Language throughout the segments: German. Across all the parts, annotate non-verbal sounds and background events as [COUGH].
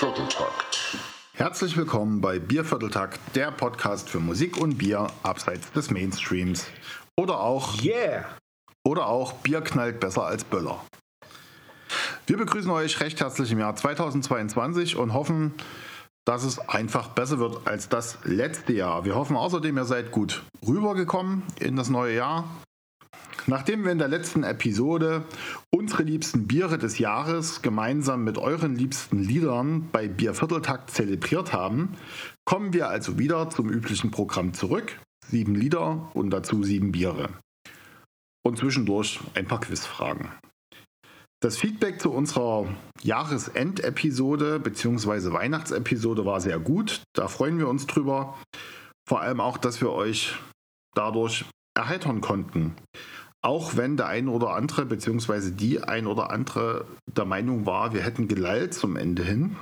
Biervierteltakt. Herzlich willkommen bei Biervierteltakt, der Podcast für Musik und Bier abseits des Mainstreams. Oder auch, Yeah! oder auch Bier knallt besser als Böller. Wir begrüßen euch recht herzlich im Jahr 2022 und hoffen, dass es einfach besser wird als das letzte Jahr. Wir hoffen außerdem, ihr seid gut rübergekommen in das neue Jahr. Nachdem wir in der letzten Episode unsere liebsten Biere des Jahres gemeinsam mit euren liebsten Liedern bei Biervierteltakt zelebriert haben, kommen wir also wieder zum üblichen Programm zurück. Sieben Lieder und dazu sieben Biere. Und zwischendurch ein paar Quizfragen. Das Feedback zu unserer Jahresendepisode bzw. Weihnachtsepisode war sehr gut. Da freuen wir uns drüber. Vor allem auch, dass wir euch dadurch erheitern konnten. Auch wenn der ein oder andere bzw. die ein oder andere der Meinung war, wir hätten gelallt zum Ende hin.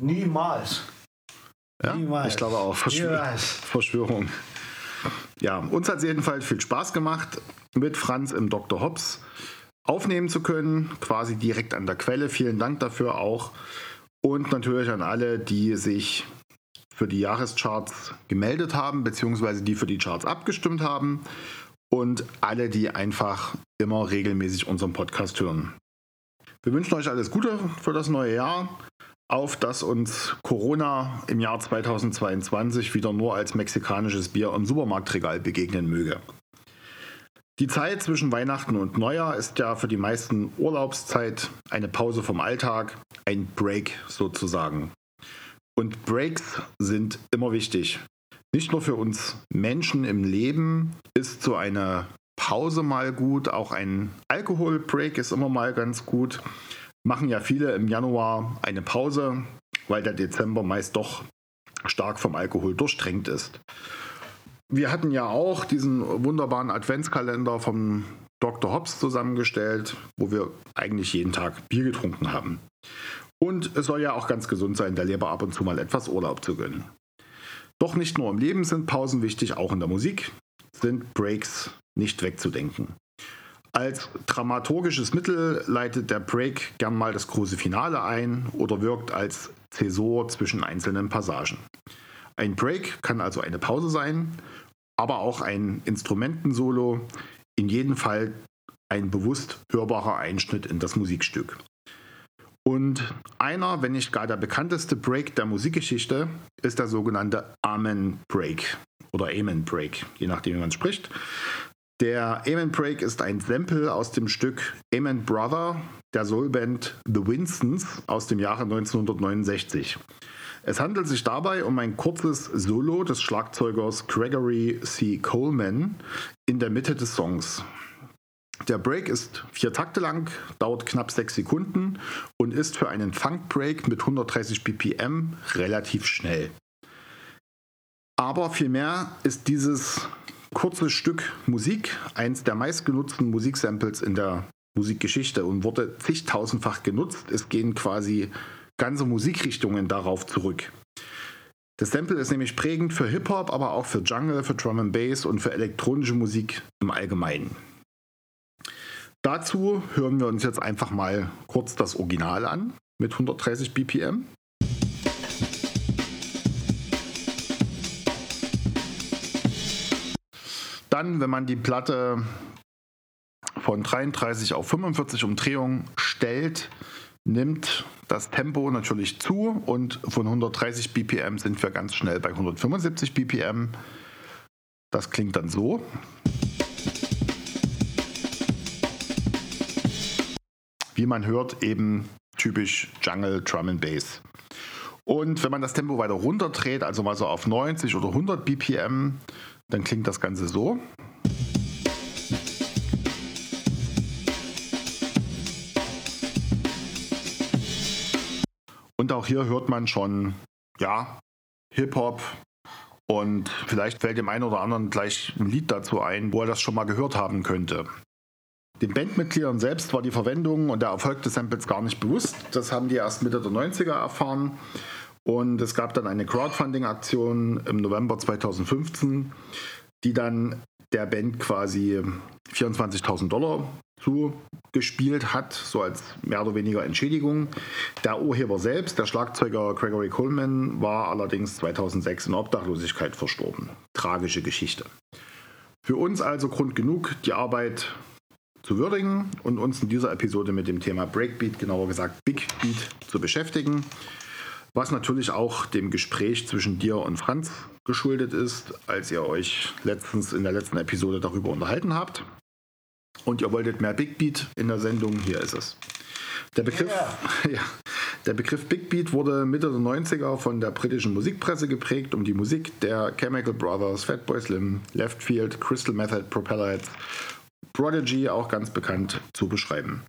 Niemals. Ja, Niemals. ich glaube auch. Verschwör Niemals. Verschwörung. Ja, uns hat es jedenfalls viel Spaß gemacht, mit Franz im Dr. Hobbs aufnehmen zu können, quasi direkt an der Quelle. Vielen Dank dafür auch. Und natürlich an alle, die sich für die Jahrescharts gemeldet haben, beziehungsweise die für die Charts abgestimmt haben. Und alle, die einfach immer regelmäßig unseren Podcast hören. Wir wünschen euch alles Gute für das neue Jahr auf dass uns Corona im Jahr 2022 wieder nur als mexikanisches Bier im Supermarktregal begegnen möge. Die Zeit zwischen Weihnachten und Neujahr ist ja für die meisten Urlaubszeit eine Pause vom Alltag, ein Break sozusagen. Und Breaks sind immer wichtig. Nicht nur für uns Menschen im Leben ist so eine Pause mal gut, auch ein Alkoholbreak ist immer mal ganz gut machen ja viele im Januar eine Pause, weil der Dezember meist doch stark vom Alkohol durchtränkt ist. Wir hatten ja auch diesen wunderbaren Adventskalender vom Dr. Hobbs zusammengestellt, wo wir eigentlich jeden Tag Bier getrunken haben. Und es soll ja auch ganz gesund sein, der Leber ab und zu mal etwas Urlaub zu gönnen. Doch nicht nur im Leben sind Pausen wichtig, auch in der Musik sind Breaks nicht wegzudenken. Als dramaturgisches Mittel leitet der Break gern mal das große Finale ein oder wirkt als Zäsur zwischen einzelnen Passagen. Ein Break kann also eine Pause sein, aber auch ein Instrumentensolo, in jedem Fall ein bewusst hörbarer Einschnitt in das Musikstück. Und einer, wenn nicht gar der bekannteste Break der Musikgeschichte, ist der sogenannte Amen Break oder Amen Break, je nachdem, wie man spricht. Der Amen Break ist ein Sample aus dem Stück Amen Brother der Soulband The Winstons aus dem Jahre 1969. Es handelt sich dabei um ein kurzes Solo des Schlagzeugers Gregory C. Coleman in der Mitte des Songs. Der Break ist vier Takte lang, dauert knapp sechs Sekunden und ist für einen Funk Break mit 130 BPM relativ schnell. Aber vielmehr ist dieses kurzes Stück Musik, eins der meistgenutzten Musiksamples in der Musikgeschichte und wurde zigtausendfach genutzt. Es gehen quasi ganze Musikrichtungen darauf zurück. Das Sample ist nämlich prägend für Hip-Hop, aber auch für Jungle, für Drum and Bass und für elektronische Musik im Allgemeinen. Dazu hören wir uns jetzt einfach mal kurz das Original an mit 130 BPM. Dann, wenn man die Platte von 33 auf 45 Umdrehungen stellt, nimmt das Tempo natürlich zu und von 130 BPM sind wir ganz schnell bei 175 BPM. Das klingt dann so. Wie man hört, eben typisch Jungle Drum and Bass. Und wenn man das Tempo weiter runterdreht, also mal so auf 90 oder 100 BPM, dann klingt das Ganze so. Und auch hier hört man schon, ja, Hip-Hop. Und vielleicht fällt dem einen oder anderen gleich ein Lied dazu ein, wo er das schon mal gehört haben könnte. Den Bandmitgliedern selbst war die Verwendung und der Erfolg des Samples gar nicht bewusst. Das haben die erst Mitte der 90er erfahren. Und es gab dann eine Crowdfunding-Aktion im November 2015, die dann der Band quasi 24.000 Dollar zugespielt hat, so als mehr oder weniger Entschädigung. Der Urheber selbst, der Schlagzeuger Gregory Coleman, war allerdings 2006 in Obdachlosigkeit verstorben. Tragische Geschichte. Für uns also Grund genug, die Arbeit zu würdigen und uns in dieser Episode mit dem Thema Breakbeat, genauer gesagt Big Beat, zu beschäftigen. Was natürlich auch dem Gespräch zwischen dir und Franz geschuldet ist, als ihr euch letztens in der letzten Episode darüber unterhalten habt. Und ihr wolltet mehr Big Beat in der Sendung, hier ist es. Der Begriff, yeah. [LAUGHS] ja, der Begriff Big Beat wurde Mitte der 90er von der britischen Musikpresse geprägt, um die Musik der Chemical Brothers, Fatboy Slim, Leftfield, Crystal Method, Propellerheads, Prodigy, auch ganz bekannt, zu beschreiben.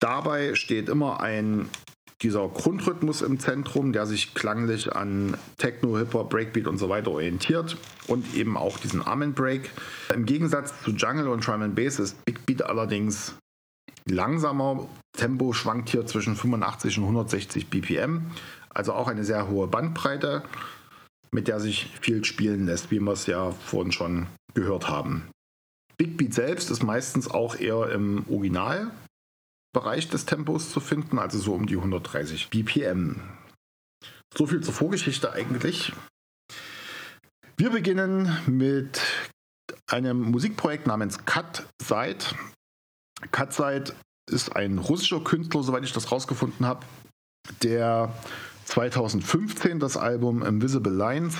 Dabei steht immer ein dieser Grundrhythmus im Zentrum, der sich klanglich an Techno, Hip-Hop, Breakbeat und so weiter orientiert und eben auch diesen Arm Break. Im Gegensatz zu Jungle und Drum and Bass ist Big Beat allerdings langsamer. Tempo schwankt hier zwischen 85 und 160 BPM, also auch eine sehr hohe Bandbreite, mit der sich viel spielen lässt, wie wir es ja vorhin schon gehört haben. Big Beat selbst ist meistens auch eher im Original Bereich des Tempos zu finden, also so um die 130 BPM. So viel zur Vorgeschichte eigentlich. Wir beginnen mit einem Musikprojekt namens Cut Side. Cut Side ist ein russischer Künstler, soweit ich das rausgefunden habe, der 2015 das Album Invisible Lines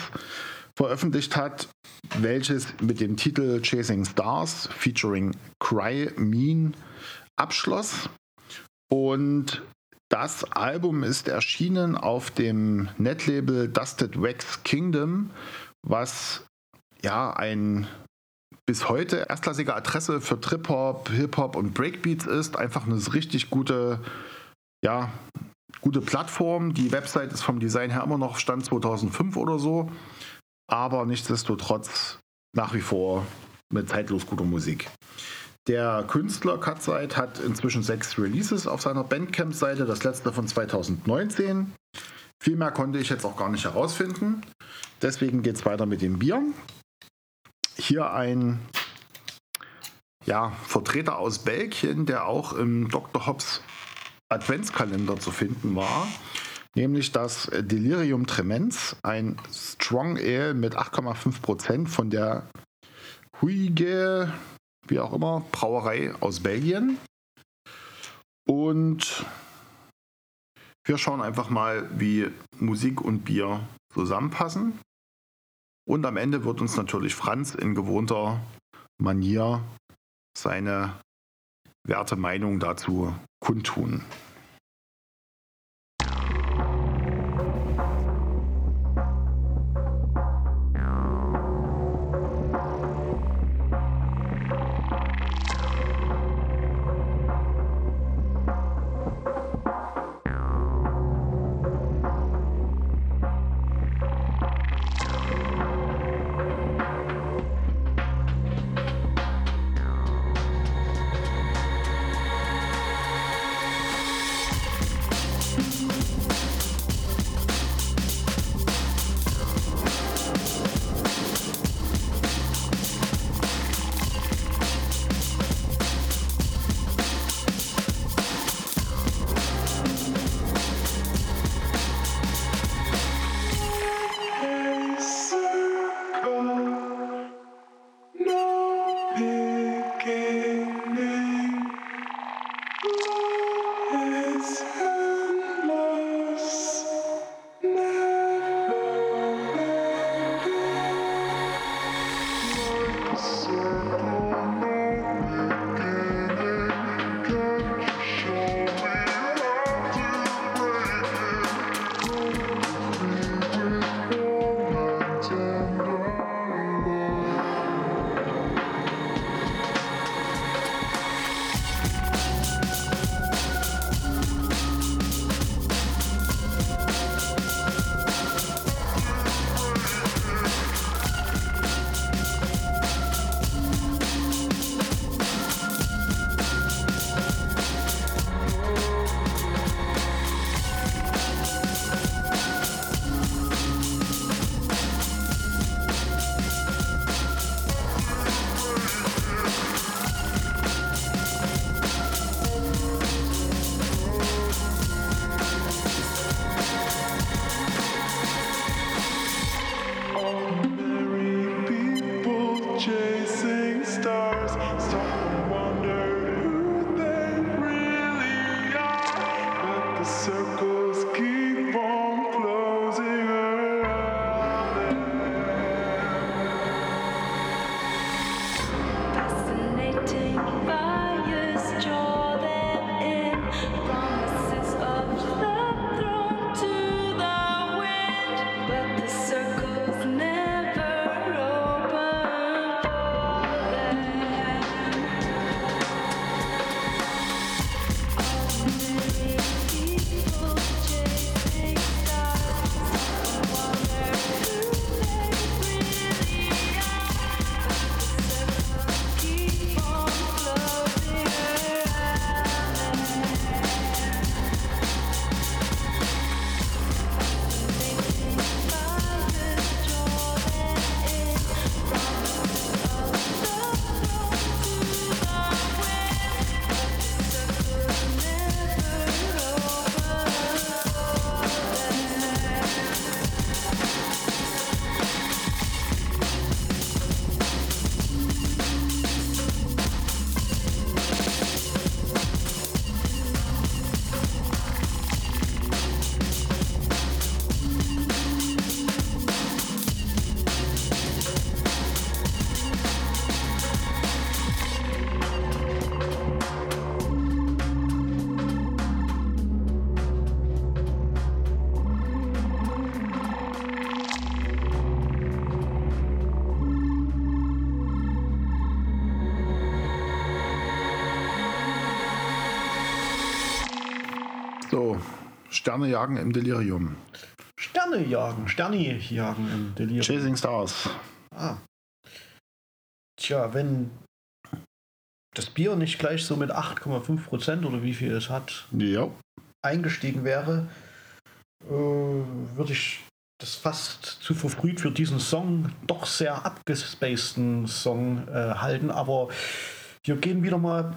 veröffentlicht hat, welches mit dem Titel Chasing Stars featuring Cry Mean abschloss. Und das Album ist erschienen auf dem Netlabel Dusted Wax Kingdom, was ja ein bis heute erstklassige Adresse für Trip-Hop, Hip-Hop und Breakbeats ist. Einfach eine richtig gute, ja, gute Plattform. Die Website ist vom Design her immer noch Stand 2005 oder so, aber nichtsdestotrotz nach wie vor mit zeitlos guter Musik. Der Künstler Cutside hat inzwischen sechs Releases auf seiner Bandcamp-Seite, das letzte von 2019. Viel mehr konnte ich jetzt auch gar nicht herausfinden. Deswegen geht es weiter mit dem Bier. Hier ein ja, Vertreter aus Belgien, der auch im Dr. Hobbs Adventskalender zu finden war, nämlich das Delirium Tremens, ein Strong Ale mit 8,5% von der Huige wie auch immer, Brauerei aus Belgien. Und wir schauen einfach mal, wie Musik und Bier zusammenpassen. Und am Ende wird uns natürlich Franz in gewohnter Manier seine werte Meinung dazu kundtun. Sterne jagen im Delirium. Sterne jagen, Sterni jagen im Delirium. Chasing Stars. Ah. Tja, wenn das Bier nicht gleich so mit 8,5% oder wie viel es hat, Ja. eingestiegen wäre, äh, würde ich das fast zu verfrüht für diesen Song, doch sehr abgespaceden Song äh, halten. Aber hier gehen wieder mal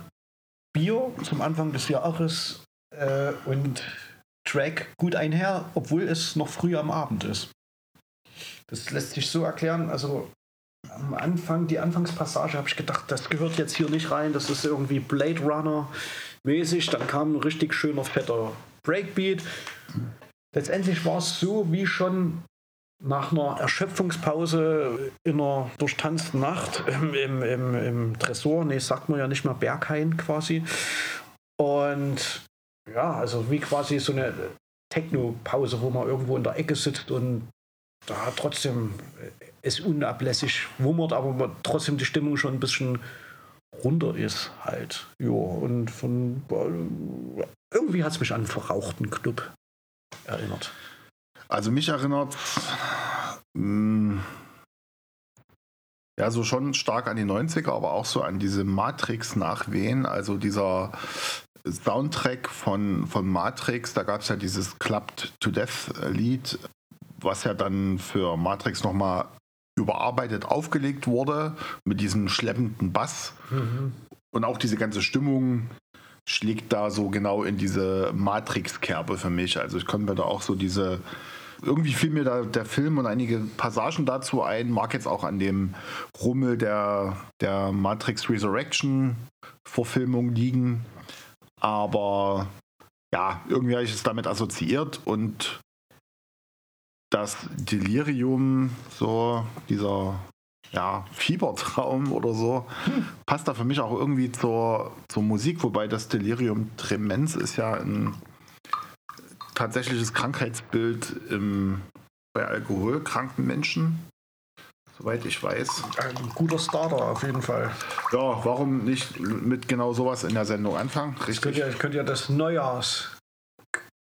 Bier zum Anfang des Jahres äh, und Track gut einher, obwohl es noch früh am Abend ist. Das lässt sich so erklären. Also am Anfang, die Anfangspassage, habe ich gedacht, das gehört jetzt hier nicht rein. Das ist irgendwie Blade Runner mäßig. Dann kam ein richtig schöner, fetter Breakbeat. Letztendlich war es so wie schon nach einer Erschöpfungspause in einer durchtanzten Nacht im, im, im, im Tresor. Nee, sagt man ja nicht mehr Berghain quasi. Und ja, also wie quasi so eine Techno-Pause, wo man irgendwo in der Ecke sitzt und da trotzdem es unablässig wummert, aber trotzdem die Stimmung schon ein bisschen runter ist halt. Jo, und von irgendwie hat es mich an einen verrauchten Club erinnert. Also mich erinnert mh, ja so schon stark an die 90er, aber auch so an diese Matrix-Nachwehen. Also dieser Soundtrack von, von Matrix, da gab es ja dieses Clubbed to Death-Lied, was ja dann für Matrix nochmal überarbeitet aufgelegt wurde mit diesem schleppenden Bass. Und auch diese ganze Stimmung schlägt da so genau in diese Matrix-Kerbe für mich. Also ich konnte mir da auch so diese. Irgendwie fiel mir da der Film und einige Passagen dazu ein. Mag jetzt auch an dem Rummel der, der Matrix Resurrection-Verfilmung liegen. Aber ja, irgendwie habe ich es damit assoziiert und das Delirium, so dieser ja, Fiebertraum oder so, passt da für mich auch irgendwie zur, zur Musik, wobei das Delirium Tremens ist ja ein tatsächliches Krankheitsbild im, bei alkoholkranken Menschen, soweit ich weiß. Ein guter Starter auf jeden Fall. Ja, warum nicht mit genau sowas in der Sendung anfangen? Könnt Richtig. ihr, könnt ihr das Neujahrs.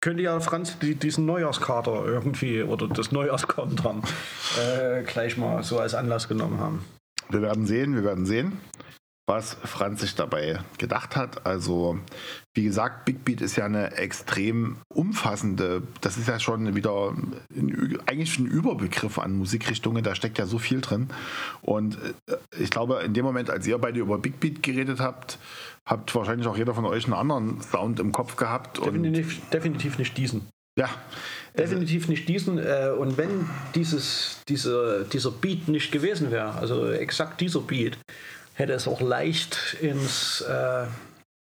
Könnt ihr, Franz, die, diesen Neujahrskater irgendwie oder das Neujahrskontern äh, gleich mal so als Anlass genommen haben? Wir werden sehen, wir werden sehen, was Franz sich dabei gedacht hat. Also, wie gesagt, Big Beat ist ja eine extrem umfassende, das ist ja schon wieder ein, eigentlich ein Überbegriff an Musikrichtungen, da steckt ja so viel drin. Und äh, ich glaube, in dem Moment, als ihr beide über Big Beat geredet habt, habt wahrscheinlich auch jeder von euch einen anderen Sound im Kopf gehabt. Definitiv, definitiv nicht diesen. Ja, Definitiv nicht diesen. Äh, und wenn dieses, dieser, dieser Beat nicht gewesen wäre, also exakt dieser Beat, hätte es auch leicht ins äh,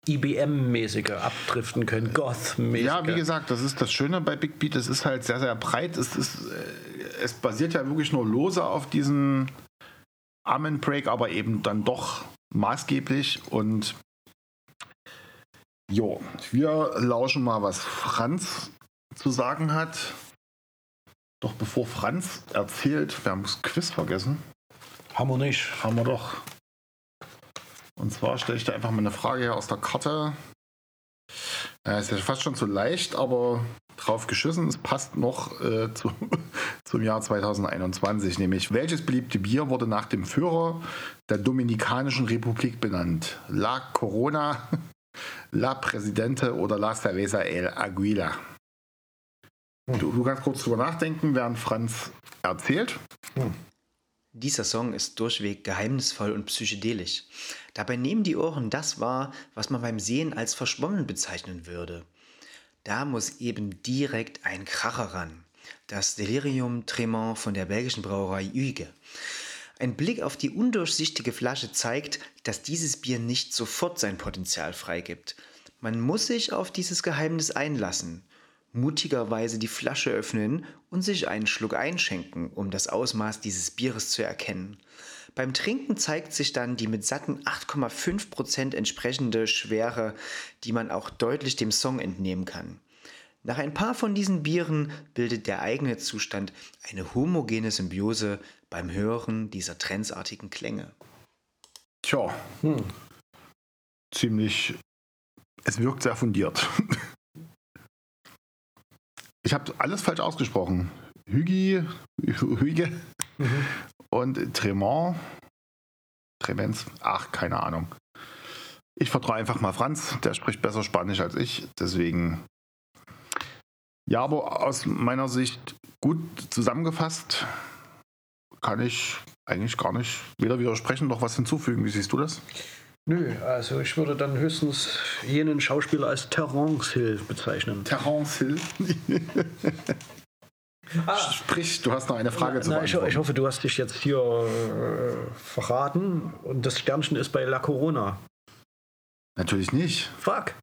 IBM-mäßige abdriften können, Goth-mäßige. Ja, wie gesagt, das ist das Schöne bei Big Beat. Es ist halt sehr, sehr breit. Es, ist, äh, es basiert ja wirklich nur lose auf diesem Amen Break, aber eben dann doch maßgeblich. Und jo, wir lauschen mal, was Franz zu sagen hat. Doch bevor Franz erzählt, wir haben das Quiz vergessen. Haben wir nicht. Haben wir doch. Und zwar stelle ich dir einfach mal eine Frage aus der Karte. Ja, ist ja fast schon zu leicht, aber drauf geschissen. Es passt noch äh, zu, [LAUGHS] zum Jahr 2021, nämlich welches beliebte Bier wurde nach dem Führer der Dominikanischen Republik benannt? La Corona, [LAUGHS] La Presidente oder La Cerveza El Aguila? Du, du kannst kurz drüber nachdenken, während Franz erzählt. Dieser Song ist durchweg geheimnisvoll und psychedelisch. Dabei nehmen die Ohren das wahr, was man beim Sehen als verschwommen bezeichnen würde. Da muss eben direkt ein Kracher ran. Das Delirium Tremant von der belgischen Brauerei Üge. Ein Blick auf die undurchsichtige Flasche zeigt, dass dieses Bier nicht sofort sein Potenzial freigibt. Man muss sich auf dieses Geheimnis einlassen, mutigerweise die Flasche öffnen und sich einen Schluck einschenken, um das Ausmaß dieses Bieres zu erkennen. Beim Trinken zeigt sich dann die mit satten 8,5% entsprechende Schwere, die man auch deutlich dem Song entnehmen kann. Nach ein paar von diesen Bieren bildet der eigene Zustand eine homogene Symbiose beim Hören dieser trendsartigen Klänge. Tja, ziemlich. Es wirkt sehr fundiert. [LAUGHS] Ich habe alles falsch ausgesprochen. Hügi, Hüge und Tremont. Tremens, ach, keine Ahnung. Ich vertraue einfach mal Franz, der spricht besser Spanisch als ich, deswegen. Ja, aber aus meiner Sicht gut zusammengefasst kann ich eigentlich gar nicht weder widersprechen noch was hinzufügen. Wie siehst du das? Nö, also ich würde dann höchstens jenen Schauspieler als Terence Hill bezeichnen. Terence Hill. [LAUGHS] Sprich, du hast noch eine Frage zu Na, ich, beantworten. ich hoffe, du hast dich jetzt hier äh, verraten und das Sternchen ist bei La Corona. Natürlich nicht. Fuck.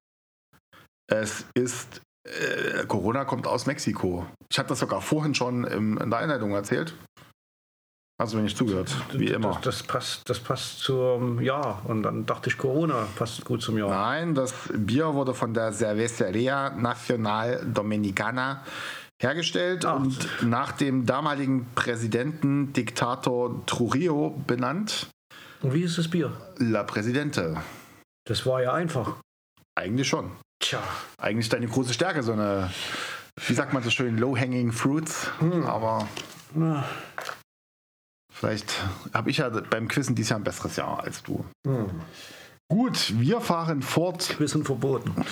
Es ist. Äh, Corona kommt aus Mexiko. Ich habe das sogar vorhin schon im, in der Einleitung erzählt. Hast du mir nicht zugehört? Wie immer. Das, das, passt, das passt zum Jahr. Und dann dachte ich, Corona passt gut zum Jahr. Nein, das Bier wurde von der Cervecería Nacional Dominicana hergestellt Ach. und nach dem damaligen Präsidenten Diktator Trujillo benannt. Und wie ist das Bier? La Presidente. Das war ja einfach. Eigentlich schon. Tja. Eigentlich deine große Stärke, so eine, wie sagt man so schön, low-hanging fruits. Aber Na, vielleicht habe ich ja beim Quizzen dieses Jahr ein besseres Jahr als du. hm. Gut, wir fahren fort. Wissen verboten. [LAUGHS]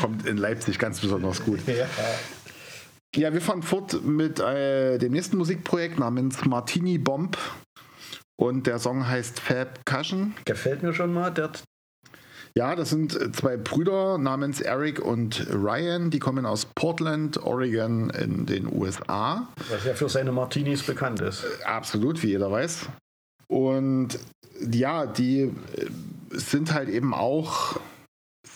Kommt in Leipzig ganz besonders gut. Ja, wir fahren fort mit äh, dem nächsten Musikprojekt namens Martini Bomb. Und der Song heißt Fab Cushion. Gefällt mir schon mal. Der, Ja, das sind äh, zwei Brüder namens Eric und Ryan. Die kommen aus Portland, Oregon in den USA. was ja für seine Martinis bekannt ist. Absolut, wie jeder weiß. Und ja, die äh, sind halt eben auch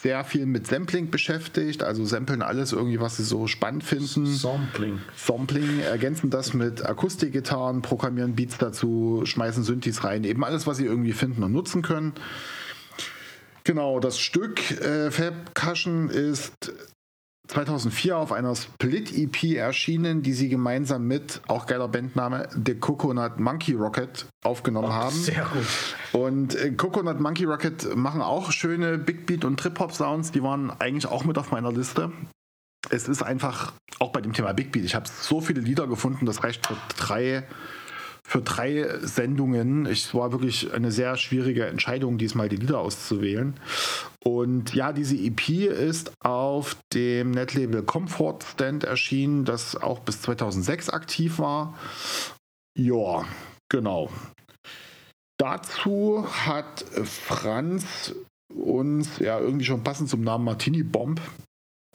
sehr viel mit Sampling beschäftigt. Also samplen alles irgendwie, was sie so spannend finden. Sampling. Sampling, ergänzen das mit Akustikgitarren, programmieren Beats dazu, schmeißen Synthes rein, eben alles, was sie irgendwie finden und nutzen können. Genau, das Stück äh, Fab Cushion ist 2004 auf einer Split-EP erschienen, die sie gemeinsam mit, auch geiler Bandname, The Coconut Monkey Rocket aufgenommen haben. Sehr gut. Und äh, Coconut Monkey Rocket machen auch schöne Big Beat und Trip Hop Sounds. Die waren eigentlich auch mit auf meiner Liste. Es ist einfach, auch bei dem Thema Big Beat, ich habe so viele Lieder gefunden, das reicht für drei, für drei Sendungen. Es war wirklich eine sehr schwierige Entscheidung, diesmal die Lieder auszuwählen. Und ja, diese EP ist auf dem Netlabel Comfort Stand erschienen, das auch bis 2006 aktiv war. Ja, genau. Dazu hat Franz uns ja irgendwie schon passend zum Namen Martini Bomb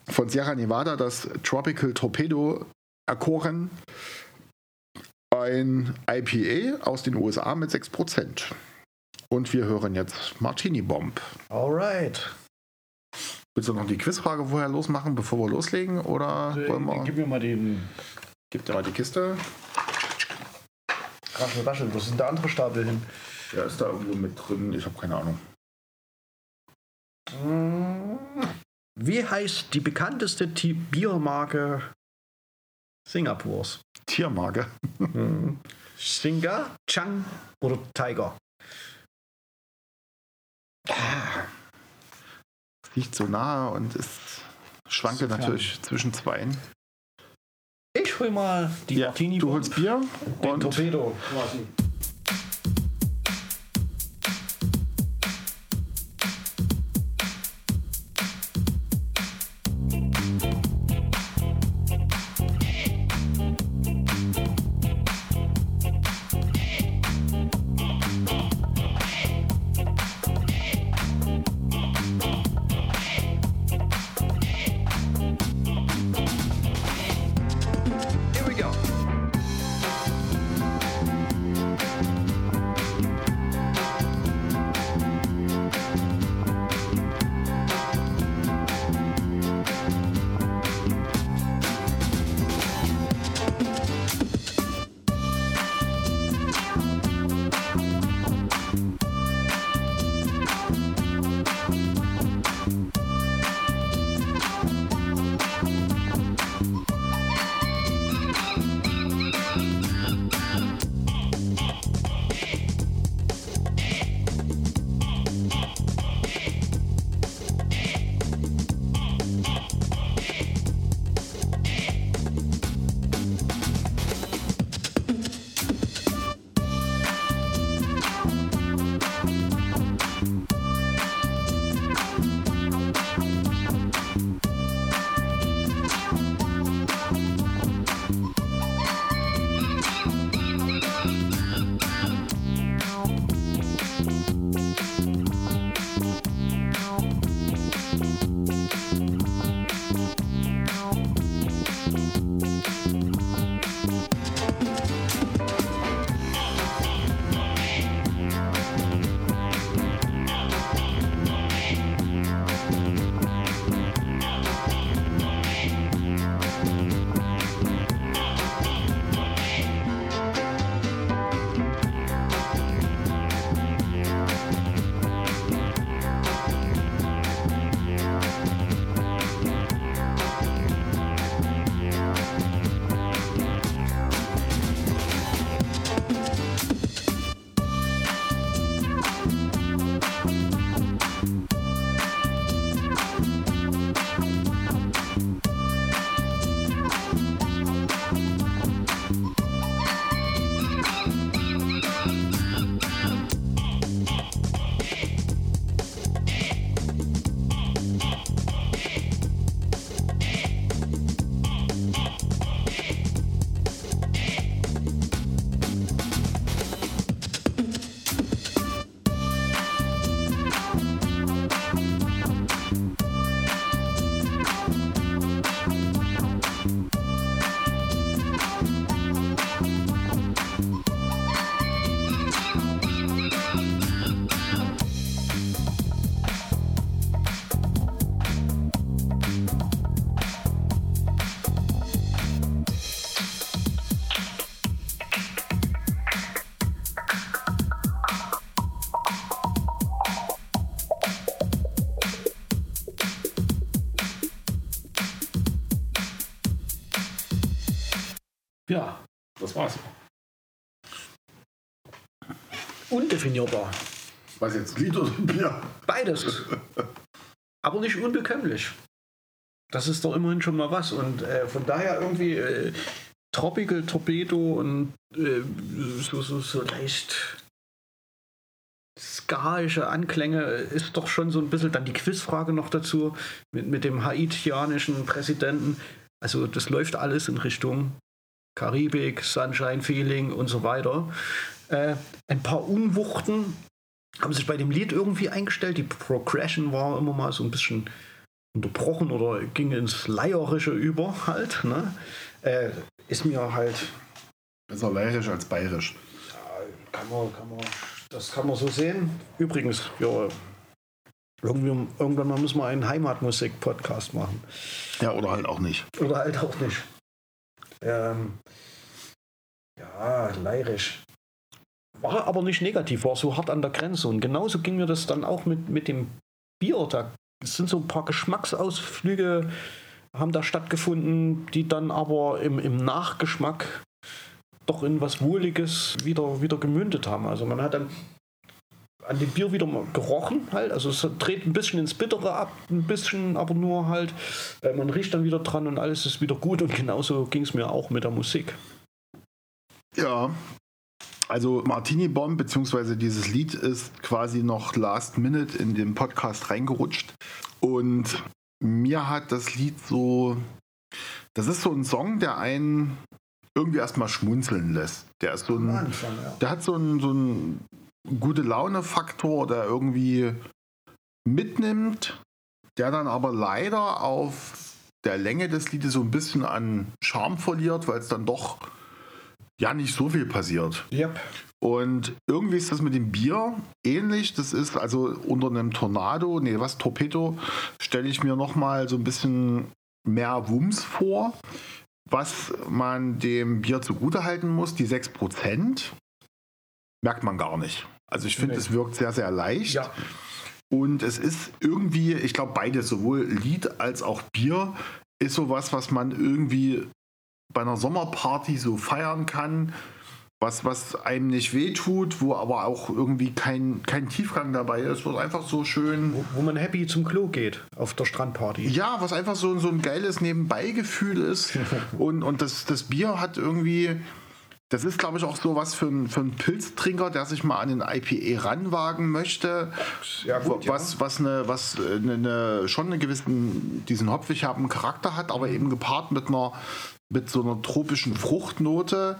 von Sierra Nevada das Tropical Torpedo erkoren. Ein IPA aus den USA mit 6%. Und wir hören jetzt Martini Bomb. Alright. Willst du noch die Quizfrage vorher losmachen, bevor wir loslegen? Oder wollen wir. Gib mir mal den Gib dir mal die Kiste. Raschel, Raschel. Wo ist denn der andere Stapel hin? Der ist da irgendwo mit drin. Ich habe keine Ahnung. Wie heißt die bekannteste Biermarke Singapurs? Tiermarke. [LAUGHS] Singa, Chang oder Tiger? Liegt so nahe und ist schwanke Fern. natürlich zwischen zweien. Ich hol mal die Martini. du holst Bier den und Torpedo quasi. Ja, das war's. undefinierbar. Was jetzt, Glied oder Bier? Beides. Aber nicht unbekömmlich. Das ist doch immerhin schon mal was. Und äh, von daher irgendwie äh, Tropical Torpedo und äh, so, so, so leicht skaische Anklänge ist doch schon so ein bisschen dann die Quizfrage noch dazu mit, mit dem haitianischen Präsidenten. Also das läuft alles in Richtung Karibik, Sunshine Feeling und so weiter. Äh, ein paar Unwuchten haben sich bei dem Lied irgendwie eingestellt. Die Progression war immer mal so ein bisschen unterbrochen oder ging ins Leierische über halt. Ne? Äh, ist mir halt, Besser bayerisch als bayerisch. kann man, kann man, das kann man so sehen. Übrigens, ja, irgendwie, irgendwann mal müssen wir einen Heimatmusik-Podcast machen. Ja, oder halt auch nicht. Oder halt auch nicht. Ähm, ja, leirisch. War aber nicht negativ, war so hart an der Grenze. Und genauso ging mir das dann auch mit, mit dem Bier. Da sind so ein paar Geschmacksausflüge, haben da stattgefunden, die dann aber im, im Nachgeschmack doch in was Wohliges wieder, wieder gemündet haben. Also man hat dann an dem Bier wieder mal gerochen halt. Also es dreht ein bisschen ins Bittere ab, ein bisschen, aber nur halt. Äh, man riecht dann wieder dran und alles ist wieder gut. Und genauso ging es mir auch mit der Musik. Ja. Also Martini Bomb beziehungsweise dieses Lied ist quasi noch last minute in den Podcast reingerutscht. Und mir hat das Lied so. Das ist so ein Song, der einen irgendwie erstmal schmunzeln lässt. Der ist so ein. Anfang, ja. Der hat so einen, so einen gute Laune-Faktor, der irgendwie mitnimmt, der dann aber leider auf der Länge des Liedes so ein bisschen an Charme verliert, weil es dann doch ja nicht so viel passiert. Yep. Und irgendwie ist das mit dem Bier ähnlich. Das ist also unter einem Tornado, nee, was, Torpedo, stelle ich mir nochmal so ein bisschen mehr Wumms vor. Was man dem Bier zugutehalten muss, die 6%, merkt man gar nicht. Also ich finde, Nee. es wirkt sehr, sehr leicht. Ja. Und es ist irgendwie, ich glaube, beides, sowohl Lied als auch Bier, ist sowas, was man irgendwie bei einer Sommerparty so feiern kann. Was, was einem nicht wehtut, wo aber auch irgendwie kein, kein Tiefgang dabei ist, was einfach so schön. Wo, wo man happy zum Klo geht auf der Strandparty. Ja, was einfach so, so ein geiles Nebenbeigefühl ist. [LAUGHS] Und, und das, das Bier hat irgendwie. Das ist, glaube ich, auch so was für, einen- für einen Pilztrinker, der sich mal an den IPA ranwagen möchte. Ja, gut, ja. was, was, eine, was eine, eine, schon einen gewissen, diesen hopfig haben Charakter hat, aber eben gepaart mit einer, mit so einer tropischen Fruchtnote,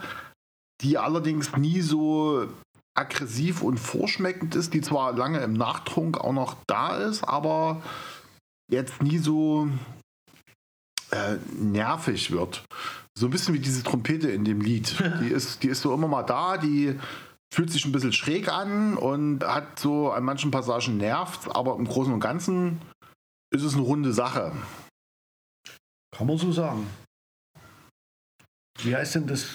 die allerdings nie so aggressiv und vorschmeckend ist, die zwar lange im Nachtrunk auch noch da ist, aber jetzt nie so äh, nervig wird. So ein bisschen wie diese Trompete in dem Lied. [LAUGHS] Die ist, die ist so immer mal da, die fühlt sich ein bisschen schräg an und hat so an manchen Passagen nervt, aber im Großen und Ganzen ist es eine runde Sache. Kann man so sagen. Wie heißt denn das,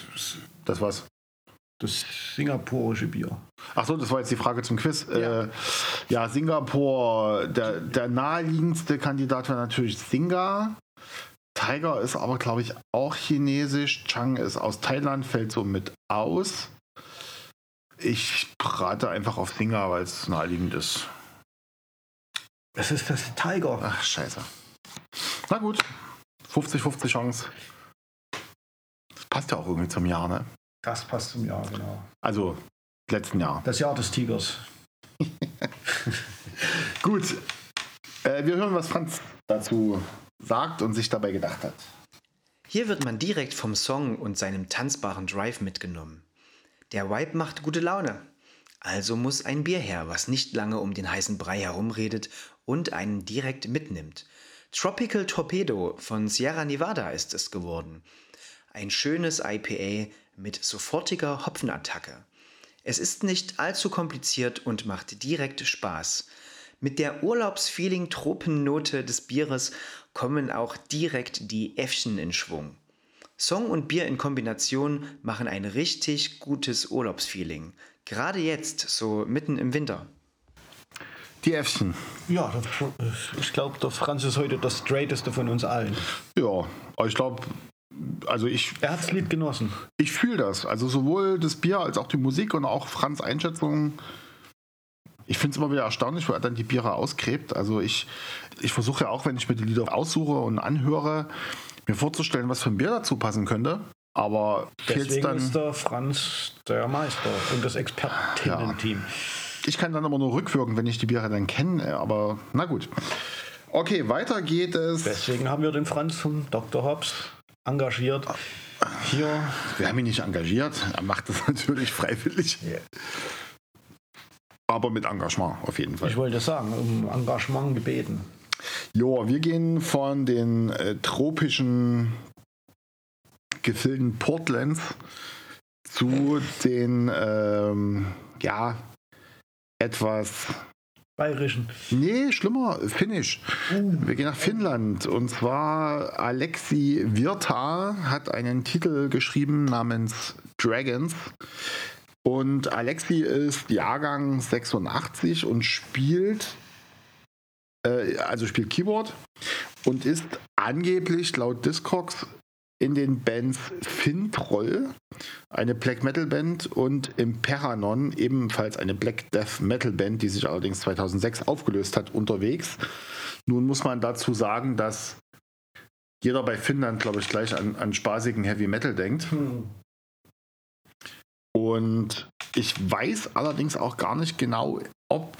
Das war's. das singapurische Bier? Achso, das war jetzt die Frage zum Quiz. Ja, äh, ja Singapur, der, der naheliegendste Kandidat wäre natürlich Singa. Tiger ist aber, glaube ich, auch chinesisch. Chang ist aus Thailand, fällt so mit aus. Ich rate einfach auf Singa, weil es naheliegend ist. Das ist das Tiger. Ach, scheiße. Na gut, 50-50 Chance. Das passt ja auch irgendwie zum Jahr, ne? Das passt zum Jahr, genau. Also, letzten Jahr. Das Jahr des Tigers. [LAUGHS] Gut. Äh, wir hören, was Franz dazu sagt und sich dabei gedacht hat. Hier wird man direkt vom Song und seinem tanzbaren Drive mitgenommen. Der Vibe macht gute Laune. Also muss ein Bier her, was nicht lange um den heißen Brei herumredet und einen direkt mitnimmt. Tropical Torpedo von Sierra Nevada ist es geworden. Ein schönes IPA mit sofortiger Hopfenattacke. Es ist nicht allzu kompliziert und macht direkt Spaß. Mit der Urlaubsfeeling-Tropennote des Bieres kommen auch direkt die Äffchen in Schwung. Song und Bier in Kombination machen ein richtig gutes Urlaubsfeeling. Gerade jetzt, so mitten im Winter. Die Äffchen. Ja, das- ich glaube, der Franz ist heute der straighteste von uns allen. Ja, aber ich glaube, also ich, Er hat das Lied genossen. ich fühle das. Also sowohl das Bier als auch die Musik und auch Franz Einschätzung. Ich finde es immer wieder erstaunlich, wo er dann die Biere ausgräbt. Also ich, ich versuche ja auch, wenn ich mir die Lieder aussuche und anhöre, mir vorzustellen, was für ein Bier dazu passen könnte. Aber Deswegen dann. ist der Franz der Meister und das Expertinnen-Team. Ich kann dann aber nur rückwirken, wenn ich die Biere dann kenne. Aber na gut. Okay, weiter geht es. Deswegen haben wir den Franz von Dr. Hobbs engagiert. Hier Wir haben ihn nicht engagiert. Er macht das [LAUGHS] natürlich freiwillig. Aber mit Engagement auf jeden Fall. Ich wollte sagen, um Engagement gebeten. Jo, wir gehen von den äh, tropischen Gefilden Portlands zu den, ähm, ja, etwas, Bayerischen. nee, schlimmer, Finnisch. Wir gehen nach Finnland und zwar Alexi Virta hat einen Titel geschrieben namens Dragons. Und Alexi ist Jahrgang 86 und spielt, äh, also spielt Keyboard und ist angeblich laut Discogs in den Bands Fintroll, eine Black Metal Band, und Imperanon, ebenfalls eine Black Death Metal Band, die sich allerdings 2006 aufgelöst hat, unterwegs. Nun muss man dazu sagen, dass jeder bei Finnland, glaube ich, gleich an, an spaßigen Heavy Metal denkt. Und ich weiß allerdings auch gar nicht genau, ob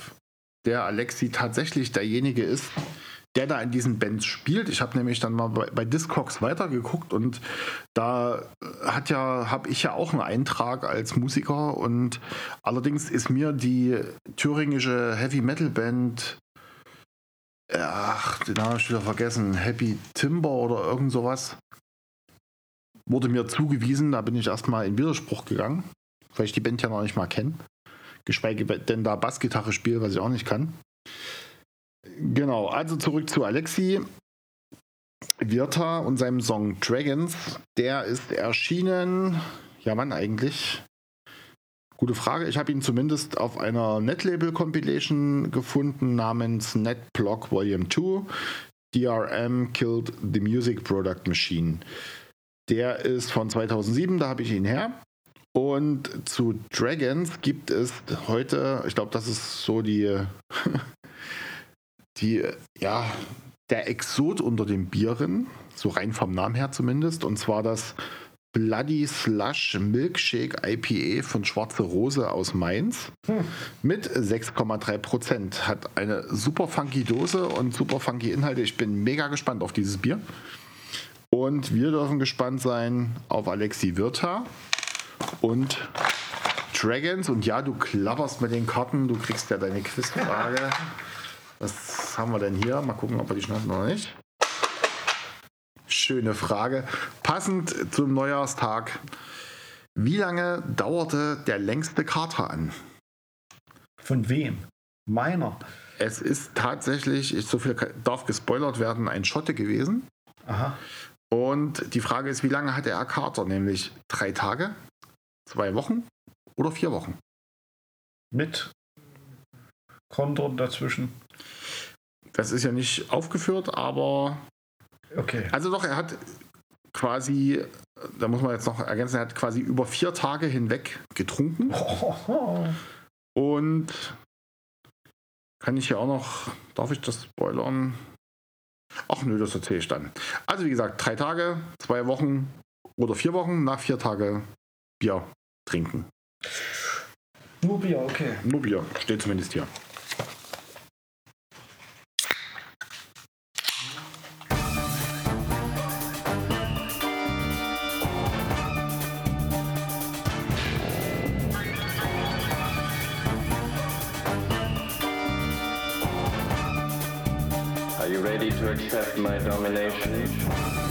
der Alexi tatsächlich derjenige ist, der da in diesen Bands spielt. Ich habe nämlich dann mal bei, Discogs weitergeguckt und da hat ja, habe ich ja auch einen Eintrag als Musiker. Und allerdings ist mir die thüringische Heavy Metal Band ach, den habe ich wieder vergessen, Happy Timber oder irgend sowas wurde mir zugewiesen, da bin ich erstmal in Widerspruch gegangen, weil ich die Band ja noch nicht mal kenne. Geschweige denn da Bassgitarre spiele, was ich auch nicht kann. Genau, also zurück zu Alexi. Virta und seinem Song Dragons. Der ist erschienen, ja wann eigentlich? Gute Frage. Ich habe ihn zumindest auf einer Netlabel-Compilation gefunden namens Netblock Volume 2. DRM Killed the Music Product Machine. Der ist von 2007, da habe ich ihn her. Und zu Dragons gibt es heute, ich glaube, das ist so die, [LAUGHS] die, ja, der Exot unter den Bieren, so rein vom Namen her zumindest, und zwar das Bloody Slush Milkshake IPA von Schwarze Rose aus Mainz mit 6,3 Prozent. Hat eine super funky Dose und super funky Inhalte. Ich bin mega gespannt auf dieses Bier. Und wir dürfen gespannt sein auf Alexi Wirta und Dragons. Und ja, du klapperst mit den Karten, du kriegst ja deine Quizfrage. Was haben wir denn hier? Mal gucken, ob wir die schnappen oder nicht. Schöne Frage. Passend zum Neujahrstag. Wie lange dauerte der längste Kater an? Von wem? Meiner. Es ist tatsächlich, ich- so viel darf gespoilert werden, ein Schotte gewesen. Aha. Und die Frage ist, wie lange hatte er Kater? Nämlich drei Tage, zwei Wochen oder vier Wochen? Mit Kontern dazwischen. Das ist ja nicht aufgeführt, aber Okay. also doch, er hat quasi, da muss man jetzt noch ergänzen, er hat quasi über vier Tage hinweg getrunken [LAUGHS] und kann ich hier auch noch, darf ich das spoilern? Ach nö, das erzähle ich dann. Also wie gesagt, drei Tage, zwei Wochen oder vier Wochen, nach vier Tage Bier trinken. Nur Bier, okay. Nur Bier, steht zumindest hier. Are you ready to accept my domination?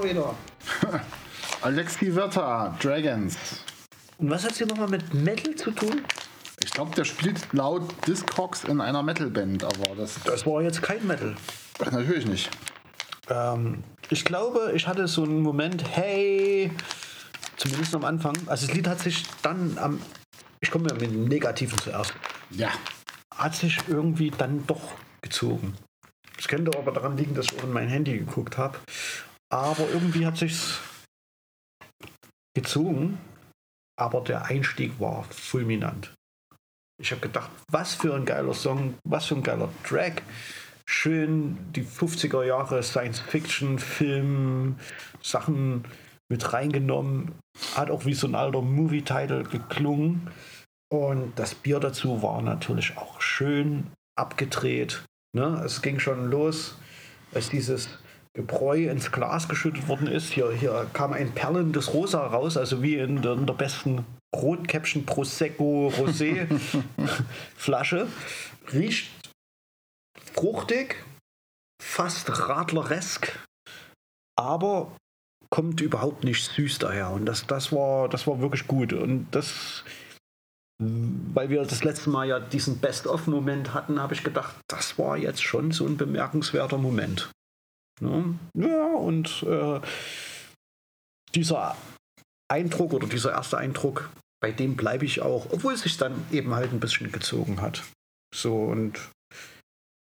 Wir wieder. [LAUGHS] Alexi Wirta, Dragons. Und was hat hier nochmal mit Metal zu tun? Ich glaube, der spielt laut Discogs in einer Metalband, aber das Das war jetzt kein Metal. Natürlich nicht. Ähm, ich glaube, ich hatte so einen Moment, hey, zumindest am Anfang. Also das Lied hat sich dann am, ich komme ja mit dem Negativen zuerst, Ja. hat sich irgendwie dann doch gezogen. Das könnte aber daran liegen, dass ich auch in mein Handy geguckt habe. Aber irgendwie hat sich's gezogen. Aber der Einstieg war fulminant. Ich habe gedacht, was für ein geiler Song, was für ein geiler Track. Schön die 50er Jahre Science-Fiction-Film, Sachen mit reingenommen. Hat auch wie so ein alter Movie-Title geklungen. Und das Bier dazu war natürlich auch schön abgedreht. Ne? Es ging schon los, als dieses Gebräu ins Glas geschüttet worden ist. Hier, hier kam ein perlendes Rosa raus, also wie in der, in der besten Rotkäppchen Prosecco Rosé [LAUGHS] Flasche. Riecht fruchtig, fast radleresk, aber kommt überhaupt nicht süß daher. Und das, das, war, das war wirklich gut. Und das, weil wir das letzte Mal ja diesen Best-of-Moment hatten, habe ich gedacht, das war jetzt schon so ein bemerkenswerter Moment. Ne? Ja, und äh, dieser Eindruck oder dieser erste Eindruck, bei dem bleibe ich auch, obwohl es sich dann eben halt ein bisschen gezogen hat. So und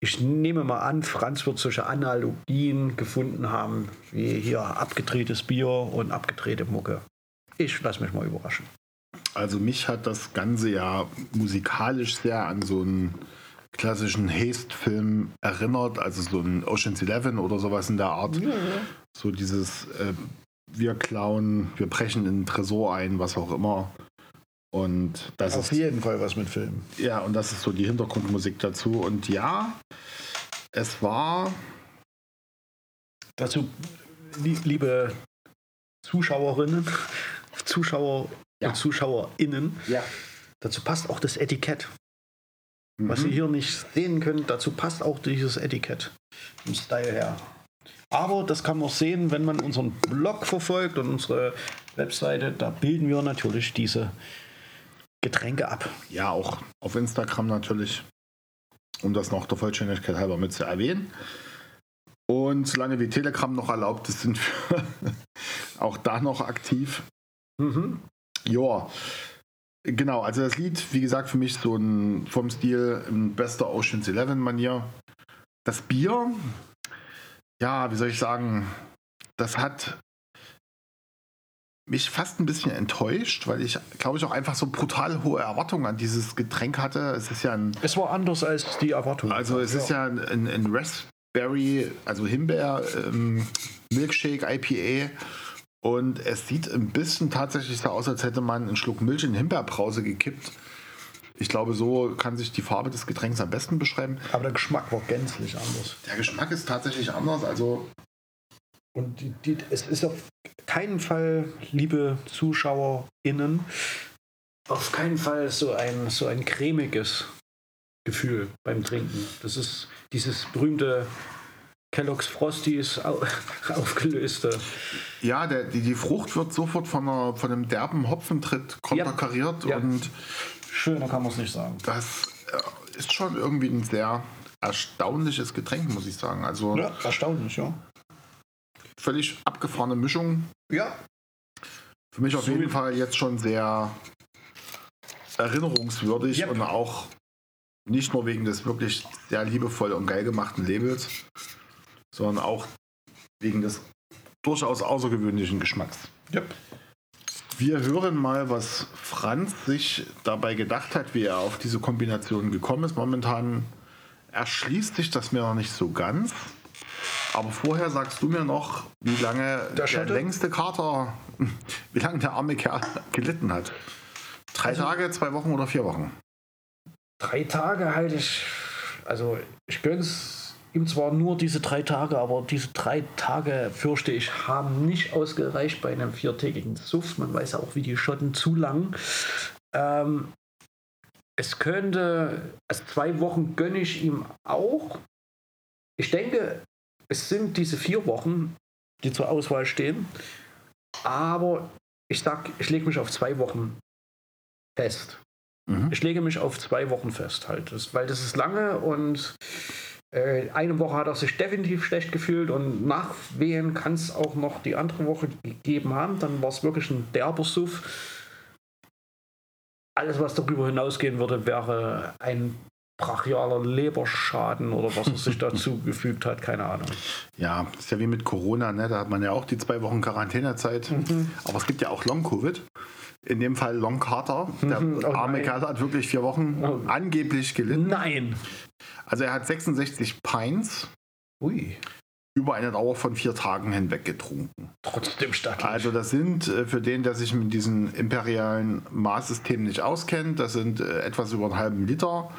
ich nehme mal an, Franz wird solche Analogien gefunden haben, wie hier abgedrehtes Bier und abgedrehte Mucke. Ich lasse mich mal überraschen. Also mich hat das Ganze ja musikalisch sehr an so einen klassischen Haste-Film erinnert, also so ein Ocean's Eleven oder sowas in der Art. So dieses äh, wir klauen, wir brechen in den Tresor ein, was auch immer. Und das Auf ist jeden Fall was mit Filmen. ja und das ist so die Hintergrundmusik dazu. Und ja, es war Dazu, lie- liebe Zuschauerinnen, [LAUGHS] Zuschauer Ja. und ZuschauerInnen, ja. dazu passt auch das Etikett. Was Mhm. ihr hier nicht sehen könnt, dazu passt auch dieses Etikett im Style her. Aber das kann man auch sehen, wenn man unseren Blog verfolgt und unsere Webseite. Da bilden wir natürlich diese Getränke ab. Ja, auch auf Instagram natürlich, um das noch der Vollständigkeit halber mit zu erwähnen. Und solange wie Telegram noch erlaubt ist, sind wir [LAUGHS] auch da noch aktiv. Mhm. Ja, genau, also das Lied, wie gesagt, für mich so ein vom Stil in bester Ocean's Eleven Manier. Das Bier, ja, wie soll ich sagen, das hat mich fast ein bisschen enttäuscht, weil ich, glaube ich, auch einfach so brutal hohe Erwartungen an dieses Getränk hatte. Es ist ja ein, Es war anders als die Erwartung. also es ist ja ein, ein, ein Raspberry, also Himbeer ähm, Milkshake IPA und es sieht ein bisschen tatsächlich so aus, als hätte man einen Schluck Milch in Himbeerbrause gekippt. Ich glaube, so kann sich die Farbe des Getränks am besten beschreiben. Aber der Geschmack war gänzlich anders. Der Geschmack ist tatsächlich anders. Also Und die, die, es ist auf keinen Fall, liebe ZuschauerInnen, auf keinen Fall so ein, so ein cremiges Gefühl beim Trinken. Das ist dieses berühmte Kellogg's Frosties au, [LAUGHS] aufgelöste. ja, der, die, die Frucht wird sofort von, einer, von einem derben Hopfentritt konterkariert Ja. und Schöner kann man es nicht sagen. das äh, ist schon irgendwie ein sehr erstaunliches Getränk, muss ich sagen. Also Ja, erstaunlich, ja. völlig abgefahrene Mischung. Ja, Für mich auf So jeden Fall jetzt schon sehr erinnerungswürdig Yep. und auch nicht nur wegen des wirklich sehr liebevoll und geil gemachten Labels, sondern auch wegen des durchaus außergewöhnlichen Geschmacks. ja. Wir hören mal, was Franz sich dabei gedacht hat, wie er auf diese Kombination gekommen ist. Momentan erschließt sich das mir noch nicht so ganz. Aber vorher sagst du mir noch, wie lange der, Schotte? längste Kater, [LAUGHS] wie lange der arme Kerl gelitten hat. Drei Also- Tage, zwei Wochen oder vier Wochen? drei Tage halte ich, also ich gönne ihm zwar nur diese drei Tage, aber diese drei Tage, fürchte ich, haben nicht ausgereicht bei einem viertägigen Suff. Man weiß auch, wie die Schotten zu lang. Ähm, es könnte, also zwei Wochen gönne ich ihm auch. Ich denke, es sind diese vier Wochen, die zur Auswahl stehen. Aber ich sag, ich lege mich auf zwei Wochen fest. Mhm. Ich lege mich auf zwei Wochen fest halt, das, weil das ist lange und eine Woche hat er sich definitiv schlecht gefühlt und nach Wehen kann es auch noch die andere Woche gegeben haben. Dann war es wirklich ein derber Suff. Alles, was darüber hinausgehen würde, wäre ein brachialer Leberschaden oder was er sich [LAUGHS] dazu gefügt hat, keine Ahnung. Ja, ist ja wie mit Corona, ne? da hat man ja auch die zwei Wochen Quarantänezeit. Mhm. Aber es gibt ja auch Long-Covid. In dem Fall Long Carter. Der Mhm, oh arme. Kerl hat wirklich vier Wochen Oh. angeblich gelitten. Nein! Also er hat 66 Pints Ui, über eine Dauer von vier Tagen hinweg getrunken. trotzdem stattlich. Also das sind äh, für den, der sich mit diesen imperialen Maßsystemen nicht auskennt, das sind äh, etwas über einen halben Liter.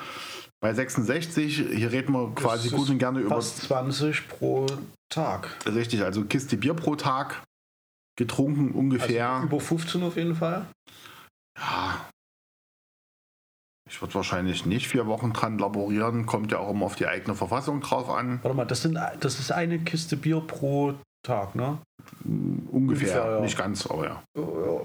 Bei 66, hier reden wir quasi gut und gerne über Fast 20 pro Tag. richtig, also Kiste Bier pro Tag getrunken ungefähr. Also über 15 auf jeden Fall. ja, ich würde wahrscheinlich nicht vier Wochen dran laborieren, kommt ja auch immer auf die eigene Verfassung drauf an. Warte mal, das, sind, das ist eine Kiste Bier pro Tag, ne? Ungefähr, Ungefähr, ja. nicht ganz, aber ja. Oh, ja.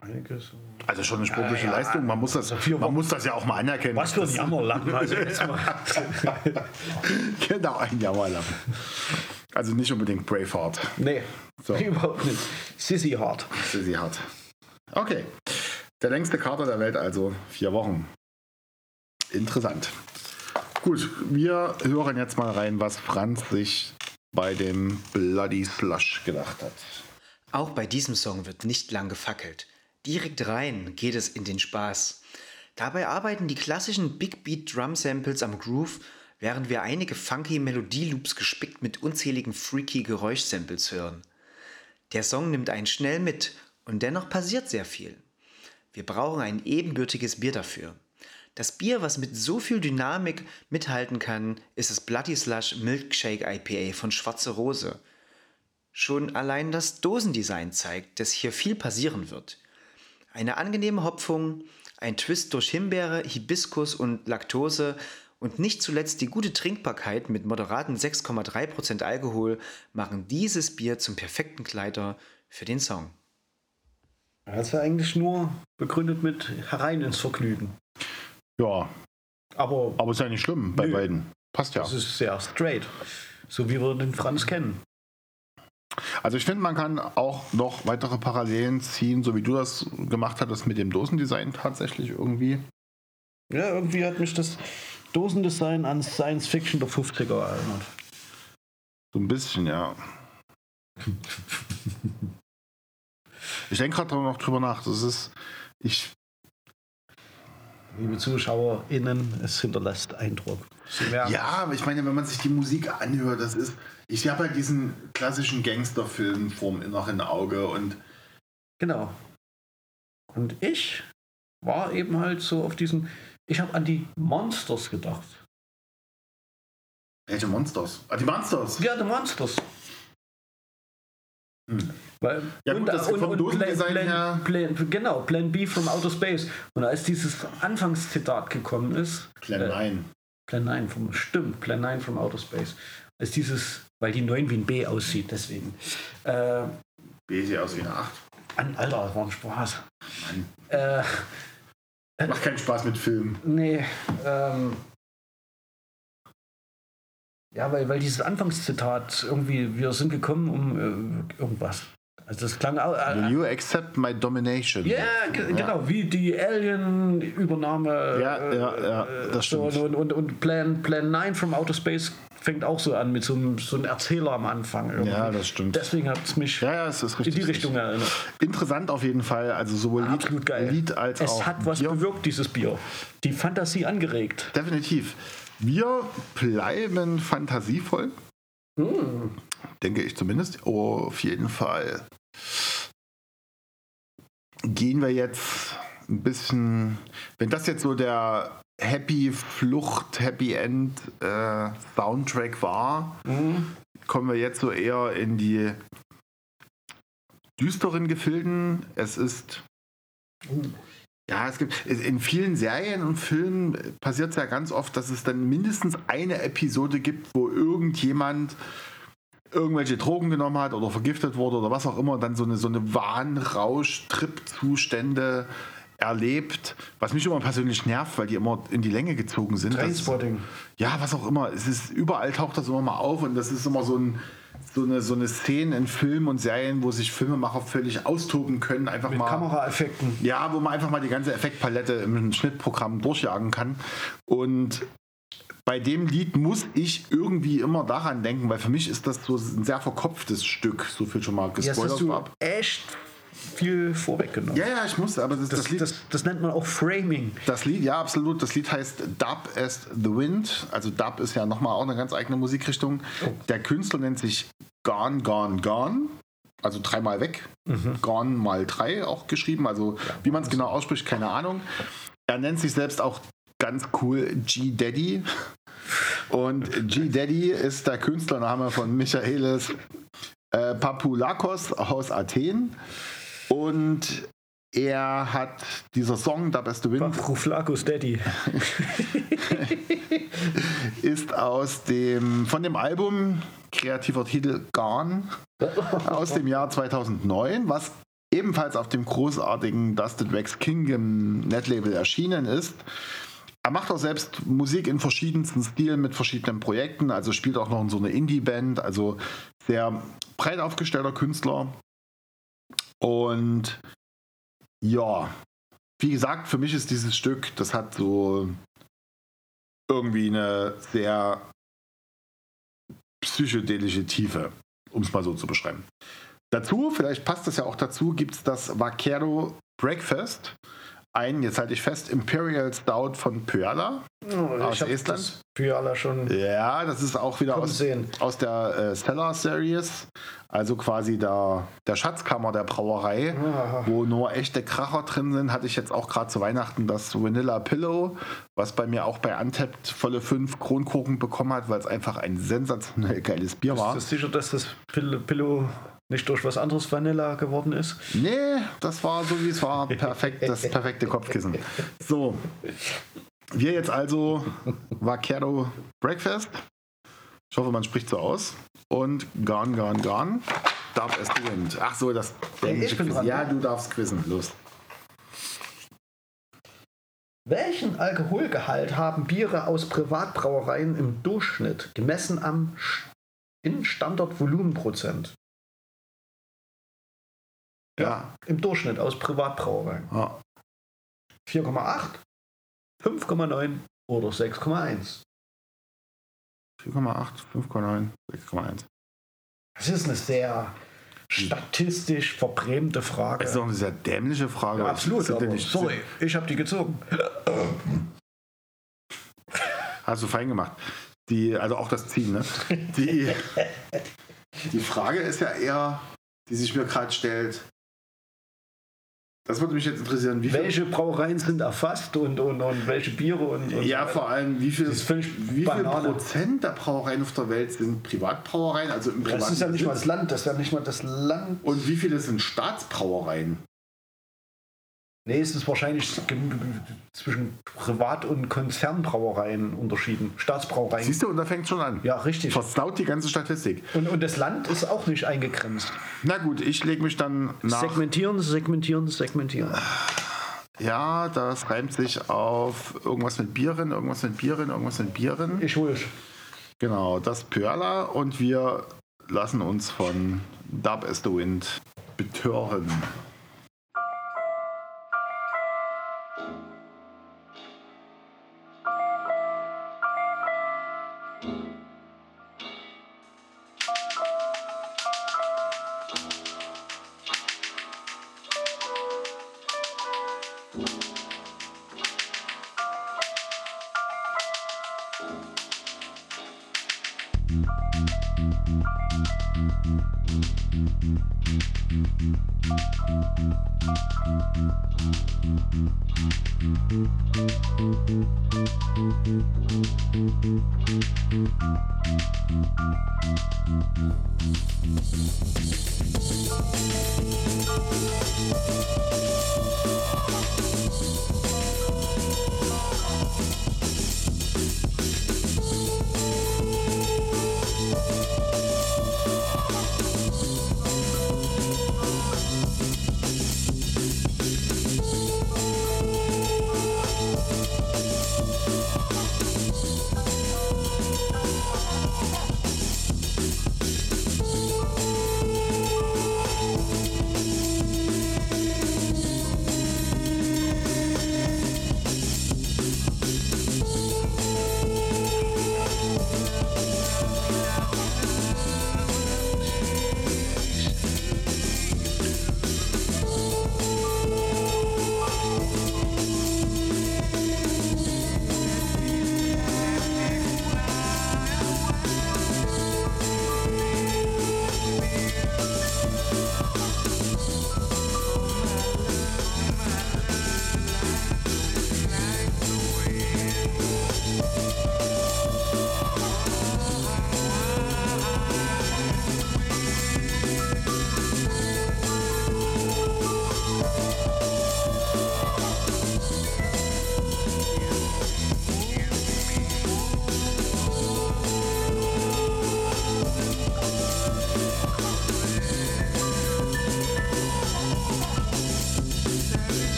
Einiges. Also schon eine sportliche Ja, Leistung, man muss, das, also man muss das ja auch mal anerkennen. Was für ein Jammerlappen. Also. [LAUGHS] Genau, ein Jammerlappen. Also nicht unbedingt Braveheart. nee, So. [LAUGHS] überhaupt nicht. Sissy Hart. Sie hat. Okay. Der längste Kater der Welt, also vier Wochen. Interessant. Gut, wir hören jetzt mal rein, was Franz sich bei dem Bloody Slush gedacht hat. Auch bei diesem Song wird nicht lang gefackelt. Direkt rein geht es in den Spaß. Dabei arbeiten die klassischen Big Beat Drum Samples am Groove, während wir einige funky Melodieloops gespickt mit unzähligen freaky Geräuschsamples hören. Der Song nimmt einen schnell mit und dennoch passiert sehr viel. Wir brauchen ein ebenbürtiges Bier dafür. Das Bier, was mit so viel Dynamik mithalten kann, ist das Bloody Slush Milkshake IPA von Schwarze Rose. Schon allein das Dosendesign zeigt, dass hier viel passieren wird. Eine angenehme Hopfung, ein Twist durch Himbeere, Hibiskus und Laktose und nicht zuletzt die gute Trinkbarkeit mit moderaten 6,3% Alkohol machen dieses Bier zum perfekten Kleider für den Song. Er hat es ja eigentlich nur begründet mit herein ins Vergnügen. Ja, Aber aber ist ja nicht schlimm bei Nö. beiden. Passt ja. das ist sehr straight. So wie wir den Franz kennen. Also ich finde, man kann auch noch weitere Parallelen ziehen, so wie du das gemacht hattest mit dem Dosendesign tatsächlich irgendwie. Ja, irgendwie hat mich das Dosendesign an Science Fiction der 50er erinnert. So ein bisschen, ja. [LAUGHS] Ich denke gerade noch drüber nach. Das ist, ich, Liebe ZuschauerInnen, es hinterlässt Eindruck. Ja, aber ich meine, wenn man sich die Musik anhört, das ist, ich habe halt diesen klassischen Gangsterfilm vorm inneren Auge und Genau. Und ich war eben halt so auf diesen. Ich habe an die Monsters gedacht. welche Monsters? Ah, die Monsters. Ja, die Monsters. Hm. Weil, Ja, gut, das vom Dosendesign Plan, Plan, Plan, genau, Plan B from Outer Space. Und als dieses Anfangszitat gekommen ist, Plan äh, 9. Plan 9 vom, stimmt, Plan 9 from Outer Space. Als dieses, weil die 9 wie ein B aussieht, deswegen. Äh, B sieht aus wie eine 8. an, Alter, das war ein Spaß. Mann. Äh, Macht keinen Spaß mit Filmen. Nee, ähm. Ja, weil, weil dieses Anfangszitat irgendwie, wir sind gekommen um äh, irgendwas. Also das klang auch. Will Äh, you accept my domination? ja, ge- genau, wie die Alien-Übernahme. Ja, äh, ja, ja, äh, das so, stimmt. Und, und, und Plan, Plan 9 from Outer Space fängt auch so an mit so einem, so einem Erzähler am Anfang. Irgendwie. Ja, das stimmt. Deswegen hat es mich Ja, ja, es ist in richtig. die Richtung erinnert. Interessant auf jeden Fall. Also sowohl Lied, geil. Lied als es auch hat was Bier. bewirkt, dieses Bier. Die Fantasie angeregt. Definitiv. Wir bleiben fantasievoll. Hm. Denke ich zumindest. Oh, auf jeden Fall. Gehen wir jetzt ein bisschen. Wenn das jetzt so der Happy Flucht, Happy End äh, Soundtrack war, Mhm. kommen wir jetzt so eher in die düsteren Gefilden. Es ist. Ja, es gibt in vielen Serien und Filmen passiert es ja ganz oft, dass es dann mindestens eine Episode gibt, wo irgendjemand irgendwelche Drogen genommen hat oder vergiftet wurde oder was auch immer, dann so eine, so eine Wahn-Rausch-Trip-Zustände erlebt, was mich immer persönlich nervt, weil die immer in die Länge gezogen sind. Trainspotting. ja, was auch immer. Es ist überall taucht das immer mal auf und das ist immer so, ein, so, eine, so eine Szene in Filmen und Serien, wo sich Filmemacher völlig austoben können, einfach Mit mal. Kameraeffekten. Ja, wo man einfach mal die ganze Effektpalette im Schnittprogramm durchjagen kann. Und bei dem Lied muss ich irgendwie immer daran denken, weil für mich ist das so ein sehr verkopftes Stück. So viel schon mal gespoilert du vorab. echt viel vorweggenommen. Ja, ja, ich muss, aber das, das, Das, Lied. das, das nennt man auch Framing. Das Lied, ja, absolut. Das Lied heißt Dub as the Wind. Also Dub ist ja nochmal auch eine ganz eigene Musikrichtung. Der Künstler nennt sich Gone, Gone, Gone. Also dreimal weg. Gone mal drei auch geschrieben. Also wie man es genau ausspricht, keine Ahnung. Er nennt sich selbst auch ganz cool G-Daddy. Und G-Daddy ist der Künstlername von Michaelis äh, Papoulakos aus Athen. Und er hat dieser Song, Da bist du Wind, Ruflacus Daddy. [LAUGHS] ist aus dem, von dem Album, kreativer Titel Gone, aus dem Jahr 2009, was ebenfalls auf dem großartigen Dusted Wax Kingdom Netlabel erschienen ist. Er macht auch selbst Musik in verschiedensten Stilen mit verschiedenen Projekten, also spielt auch noch in so eine Indie-Band, also sehr breit aufgestellter Künstler. Und ja, wie gesagt, für mich ist dieses Stück, das hat so irgendwie eine sehr psychedelische Tiefe, um es mal so zu beschreiben. Dazu, vielleicht passt das ja auch dazu, gibt es das Vaquero Breakfast. Ein, jetzt halte ich fest, Imperial Stout von Pyala. Aus ich hab Estland? das Pyala schon. Ja, das ist auch wieder aus, sehen. aus der äh, Cellar Series, also quasi der, der Schatzkammer der Brauerei, Ah. wo nur echte Kracher drin sind. Hatte ich jetzt auch gerade zu Weihnachten das Vanilla Pillow, was bei mir auch bei Untapped volle fünf Kronkorken bekommen hat, weil es einfach ein sensationell geiles Bier war. Bist du sicher, dass das Pill- Pillow nicht durch was anderes Vanilla geworden ist? Nee, das war so wie es war. Perfekt, das perfekte Kopfkissen. So. Wir jetzt also Vaquero Breakfast. Ich hoffe, man spricht so aus. Und Gone, Gone, Gone. Darf es Wind. Ach so, das bin Quiz. dran, Ja, du darfst quizzen. Los. Welchen Alkoholgehalt haben Biere aus Privatbrauereien im Durchschnitt gemessen am in Standardvolumenprozent? Ja. Im Durchschnitt aus Privatbrauereien. ja. 4,8, 5,9 oder 6,1. 4,8, 5,9, 6,1. Das ist eine sehr statistisch verbrämte Frage. Das ist doch eine sehr dämliche Frage. ja, absolut. Aber nicht- sorry, ich habe die gezogen. Hast du fein gemacht. Die, also auch das Ziehen, ne? Die, [LAUGHS] die Frage ist ja eher, die sich mir gerade stellt. Das würde mich jetzt interessieren, wie. Welche Brauereien sind erfasst und, und, und welche Biere und, und ja, vor allem, wie viel, wie viel. Prozent der Brauereien auf der Welt sind Privatbrauereien, also im Das ist ja nicht mal das Besitz? Land, das ist ja nicht mal das Land. Und wie viele sind Staatsbrauereien? Nee, es ist wahrscheinlich zwischen Privat- und Konzernbrauereien unterschieden. Staatsbrauereien. Siehst du, und da fängt schon an. Ja, richtig. Versaut die ganze Statistik. Und, und das Land ist auch nicht eingegrenzt. Na gut, ich lege mich dann nach. Segmentieren, segmentieren, segmentieren. Ja, das reimt sich auf irgendwas mit Bieren, irgendwas mit Bieren, irgendwas mit Bieren. Ich hol's. Genau, das Perla und wir lassen uns von Dub as the Wind betören.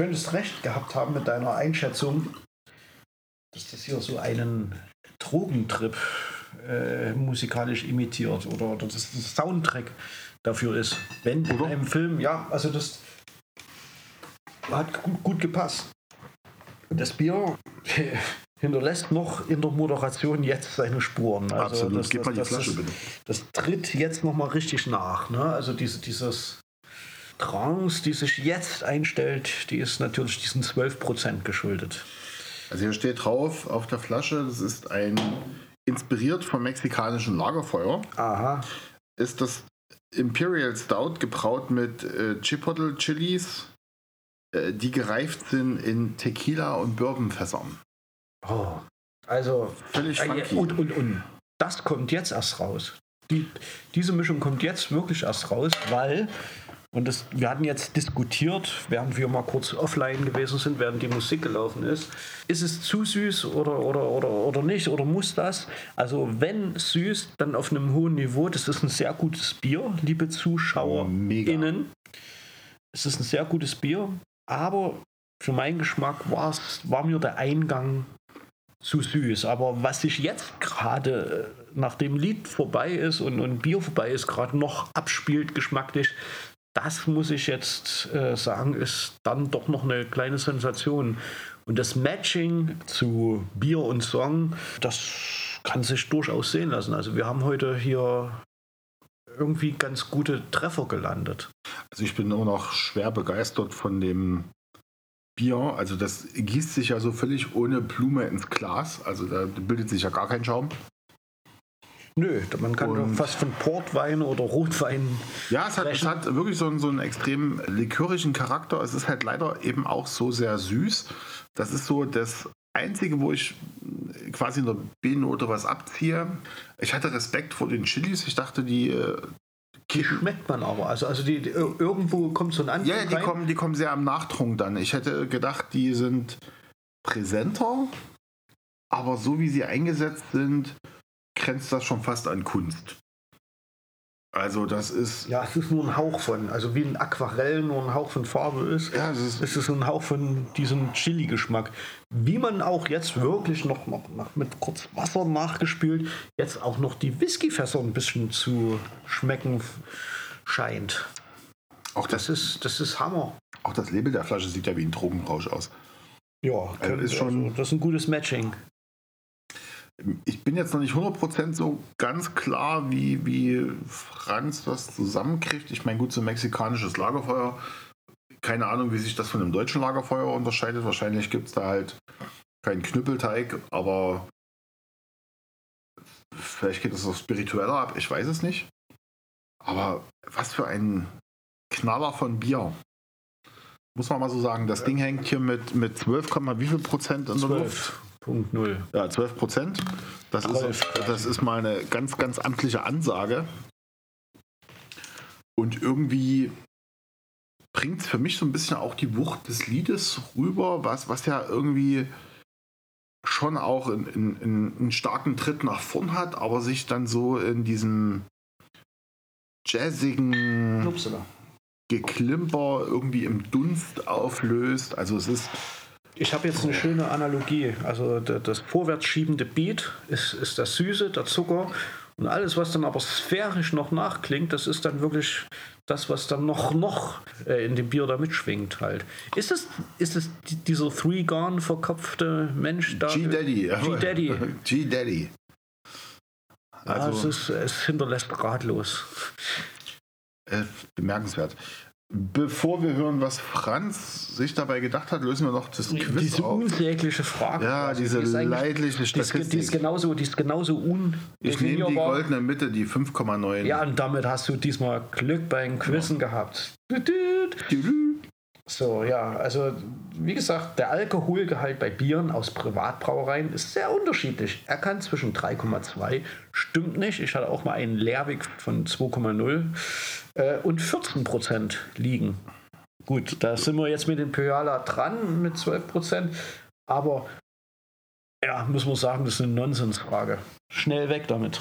könntest recht gehabt haben mit deiner Einschätzung, dass das hier so einen Drogentrip äh, musikalisch imitiert oder, oder dass das ein Soundtrack dafür ist. Wenn in einem Film, ja, also das hat gut, gut gepasst. Das Bier [LAUGHS] hinterlässt noch in der Moderation jetzt seine Spuren. Also Absolut. Das, Gib mal die das, Flasche, das, bitte. Das tritt jetzt noch mal richtig nach. Ne? Also diese, dieses Trance, die sich jetzt einstellt, die ist natürlich diesen 12% geschuldet. Also hier steht drauf auf der Flasche, das ist ein inspiriert vom mexikanischen Lagerfeuer. Aha. Ist das Imperial Stout gebraut mit äh, Chipotle Chilis, äh, die gereift sind in Tequila und Bourbonfässern. Oh. Also, Völlig äh, und, und, und das kommt jetzt erst raus. Die, diese Mischung kommt jetzt wirklich erst raus, weil Und das, wir hatten jetzt diskutiert, während wir mal kurz offline gewesen sind, während die Musik gelaufen ist. Ist es zu süß oder, oder, oder, oder nicht? Oder muss das? Also, wenn süß, dann auf einem hohen Niveau. Das ist ein sehr gutes Bier, liebe ZuschauerInnen. Es ist ein sehr gutes Bier, aber für meinen Geschmack war mir der Eingang zu süß. Aber was sich jetzt gerade, nachdem Lied vorbei ist und, und Bier vorbei ist, gerade noch abspielt geschmacklich, das muss ich jetzt äh, sagen, ist dann doch noch eine kleine Sensation. Und das Matching zu Bier und Song, das kann sich durchaus sehen lassen. Also wir haben heute hier irgendwie ganz gute Treffer gelandet. Also ich bin immer noch schwer begeistert von dem Bier. Also das gießt sich ja so völlig ohne Blume ins Glas. Also da bildet sich ja gar kein Schaum. Nö, man kann doch Und- fast von Portwein oder Rotwein. Ja, es hat, es hat wirklich so einen, so einen extrem likörischen Charakter. Es ist halt leider eben auch so sehr süß. Das ist so das Einzige, wo ich quasi in der B-Note was abziehe. Ich hatte Respekt vor den Chilis. Ich dachte, die, äh, Die schmeckt man aber. Also, also die, die, irgendwo kommt so ein Anfang ja, ja, die, rein. kommen, die kommen sehr am Nachtrunk dann. Ich hätte gedacht, die sind präsenter, aber so wie sie eingesetzt sind, grenzt das schon fast an Kunst. Also das ist... Ja, es ist nur ein Hauch von, also wie ein Aquarell nur ein Hauch von Farbe ist. Ja, es ist- es ist ein Hauch von diesem Chili-Geschmack. Wie man auch jetzt wirklich noch, noch, noch mit kurz Wasser nachgespült, jetzt auch noch die Whiskyfässer ein bisschen zu schmecken scheint. Auch das, Das ist, das ist Hammer. auch das Label der Flasche sieht ja wie ein Drogenrausch aus. Ja, Also ist schon- also, das ist ein gutes Matching. Ich bin jetzt noch nicht 100% so ganz klar, wie, wie Franz das zusammenkriegt. Ich meine, gut, so ein mexikanisches Lagerfeuer. Keine Ahnung, wie sich das von einem deutschen Lagerfeuer unterscheidet. Wahrscheinlich gibt es da halt keinen Knüppelteig, aber vielleicht geht es auch spiritueller ab. Ich weiß es nicht. Aber was für ein Knaller von Bier. Muss man mal so sagen, das Ding hängt hier mit, mit 12, wie viel Prozent in der Luft? 12.0. Ja, 12 Prozent. Das, ist, das ist mal eine ganz, ganz amtliche Ansage. Und irgendwie bringt es für mich so ein bisschen auch die Wucht des Liedes rüber, was, was ja irgendwie schon auch in, in, in einen starken Tritt nach vorn hat, aber sich dann so in diesem jazzigen Upsala. Geklimper irgendwie im Dunst auflöst. Also es ist Ich habe jetzt eine schöne Analogie. Also das vorwärts schiebende Beat ist, ist das Süße, der Zucker. Und alles, was dann aber sphärisch noch nachklingt, das ist dann wirklich das, was dann noch, noch äh, in dem Bier da mitschwingt halt. Ist es, ist es die- dieser Three Gone verkopfte Mensch da? G-Daddy. G-Daddy. [LAUGHS] G-Daddy. Also, es, ist, es hinterlässt ratlos. Äh, bemerkenswert. Bevor wir hören, was Franz sich dabei gedacht hat, lösen wir noch das Quiz Diese auf. unsägliche Frage. Ja, quasi, diese die leidliche Die ist, die ist Statistik. genauso, die ist genauso un. Ich nehme die goldene Mitte, die 5,9. Ja, und damit hast du diesmal Glück bei den Quizzen gehabt. Düt, düt. So, ja, also wie gesagt, der Alkoholgehalt bei Bieren aus Privatbrauereien ist sehr unterschiedlich. Er kann zwischen 3,2, stimmt nicht, ich hatte auch mal einen Leerweg von 2,0 äh, und 14 Prozent liegen. Gut, da sind wir jetzt mit dem Pyala dran mit 12 Prozent, aber ja, müssen wir sagen, das ist eine Nonsensfrage. Schnell weg damit.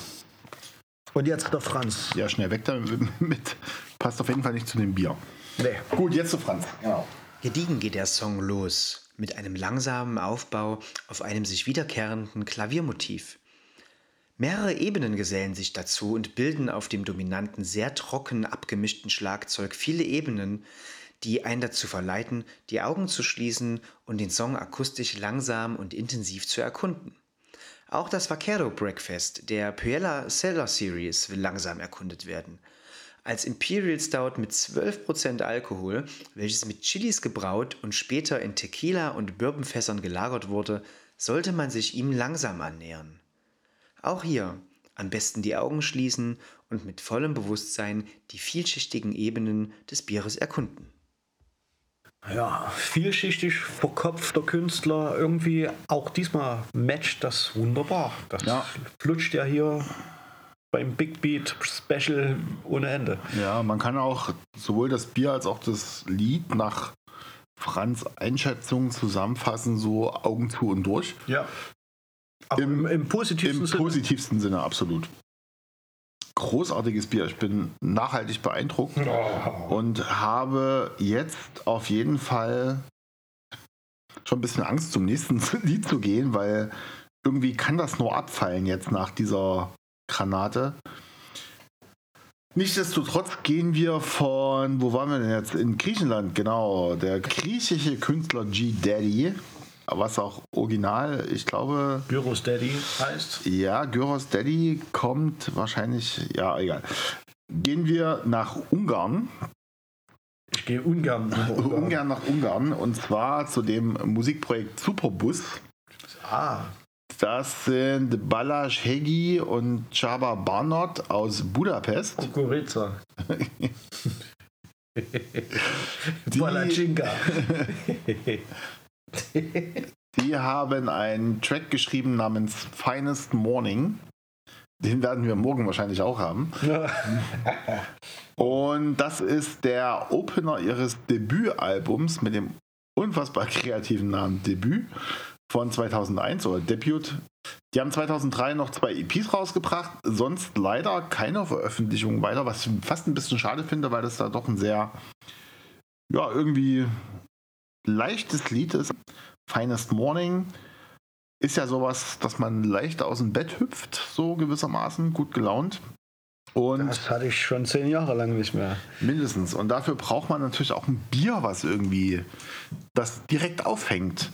Und jetzt der Franz. Ja, schnell weg damit. Passt auf jeden Fall nicht zu dem Bier. Nee. Gut, jetzt zu Franz. Genau. Gediegen geht der Song los, mit einem langsamen Aufbau auf einem sich wiederkehrenden Klaviermotiv. Mehrere Ebenen gesellen sich dazu und bilden auf dem dominanten, sehr trocken abgemischten Schlagzeug viele Ebenen, die einen dazu verleiten, die Augen zu schließen und den Song akustisch langsam und intensiv zu erkunden. Auch das Vaquero Breakfast der Puella Cellar Series will langsam erkundet werden. Als Imperial Stout mit 12% Alkohol, welches mit Chilis gebraut und später in Tequila und Bourbonfässern gelagert wurde, sollte man sich ihm langsam annähern. Auch hier am besten die Augen schließen und mit vollem Bewusstsein die vielschichtigen Ebenen des Bieres erkunden. Ja, vielschichtig verkopfter Künstler. Irgendwie auch diesmal matcht das wunderbar. Das Ja. flutscht ja hier beim Big Beat Special ohne Ende. Ja, man kann auch sowohl das Bier als auch das Lied nach Franz Einschätzung zusammenfassen, so Augen zu und durch. Ja. Im- im, positivsten Im Sinne. positivsten Sinne, absolut. Großartiges Bier. Ich bin nachhaltig beeindruckt und habe jetzt auf jeden Fall schon ein bisschen Angst, zum nächsten [LAUGHS] Lied zu gehen, weil irgendwie kann das nur abfallen jetzt nach dieser Granate. Nichtsdestotrotz gehen wir von, wo waren wir denn jetzt? In Griechenland, genau. Der griechische Künstler G. Daddy, was auch original, ich glaube, Gyros Daddy heißt. ja, Gyros Daddy kommt wahrscheinlich, ja, egal. Gehen wir nach Ungarn, Ich gehe ungern. nach [LAUGHS] Ungarn. Ungarn nach Ungarn und zwar zu dem Musikprojekt Superbus. Ah, Das sind Balázs Hegi und Csaba Barnot aus Budapest. Kukurica. Palacinka. [LAUGHS] [LAUGHS] Die haben einen Track geschrieben namens Finest Morning. Den werden wir morgen wahrscheinlich auch haben. [LAUGHS] Und das ist der Opener ihres Debütalbums mit dem unfassbar kreativen Namen Debüt von 2001 oder Debut. Die haben 2003 noch zwei EPs rausgebracht, sonst leider keine Veröffentlichung weiter, was ich fast ein bisschen schade finde, weil das da doch ein sehr, ja, irgendwie leichtes Lied ist. Finest Morning ist ja sowas, dass man leicht aus dem Bett hüpft, so gewissermaßen, gut gelaunt. Und Das hatte ich schon zehn Jahre lang nicht mehr. Mindestens. Und dafür braucht man natürlich auch ein Bier, was irgendwie das direkt aufhängt.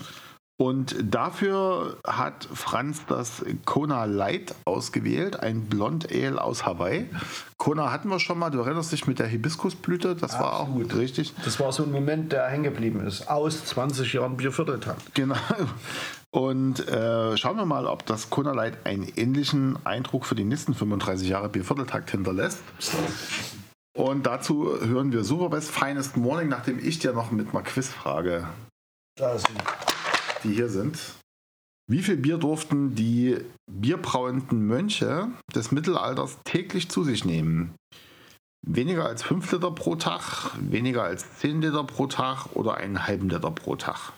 Und dafür hat Franz das Kona Light ausgewählt, ein Blond Ale aus Hawaii. Kona hatten wir schon mal, du erinnerst dich mit der Hibiskusblüte, das war auch Absolut. richtig. Das war so ein Moment, der hängen geblieben ist. Aus 20 Jahren Biervierteltakt. Genau. Und äh, schauen wir mal, ob das Kona Light einen ähnlichen Eindruck für die nächsten 35 Jahre Biervierteltakt hinterlässt. Und dazu hören wir Superbest Finest Morning, nachdem ich dir noch mit einer Quizfrage, Da ist die hier sind. Wie viel Bier durften die bierbrauenden Mönche des Mittelalters täglich zu sich nehmen? Weniger als 5 Liter pro Tag, weniger als 10 Liter pro Tag oder einen halben Liter pro Tag?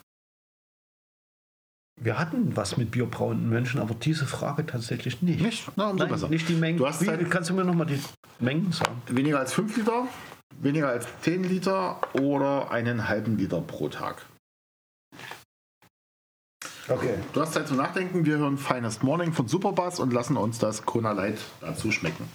Wir hatten was mit bierbrauenden Menschen, aber diese Frage tatsächlich nicht. Nicht? Na, umso Nein, besser. nicht die Mengen. Du hast Wie, Zeit- kannst du mir nochmal die Mengen sagen? Weniger als 5 Liter, weniger als 10 Liter oder einen halben Liter pro Tag. Okay. Du hast Zeit zum Nachdenken. Wir hören Finest Morning von Superbass und lassen uns das Kona Light dazu schmecken.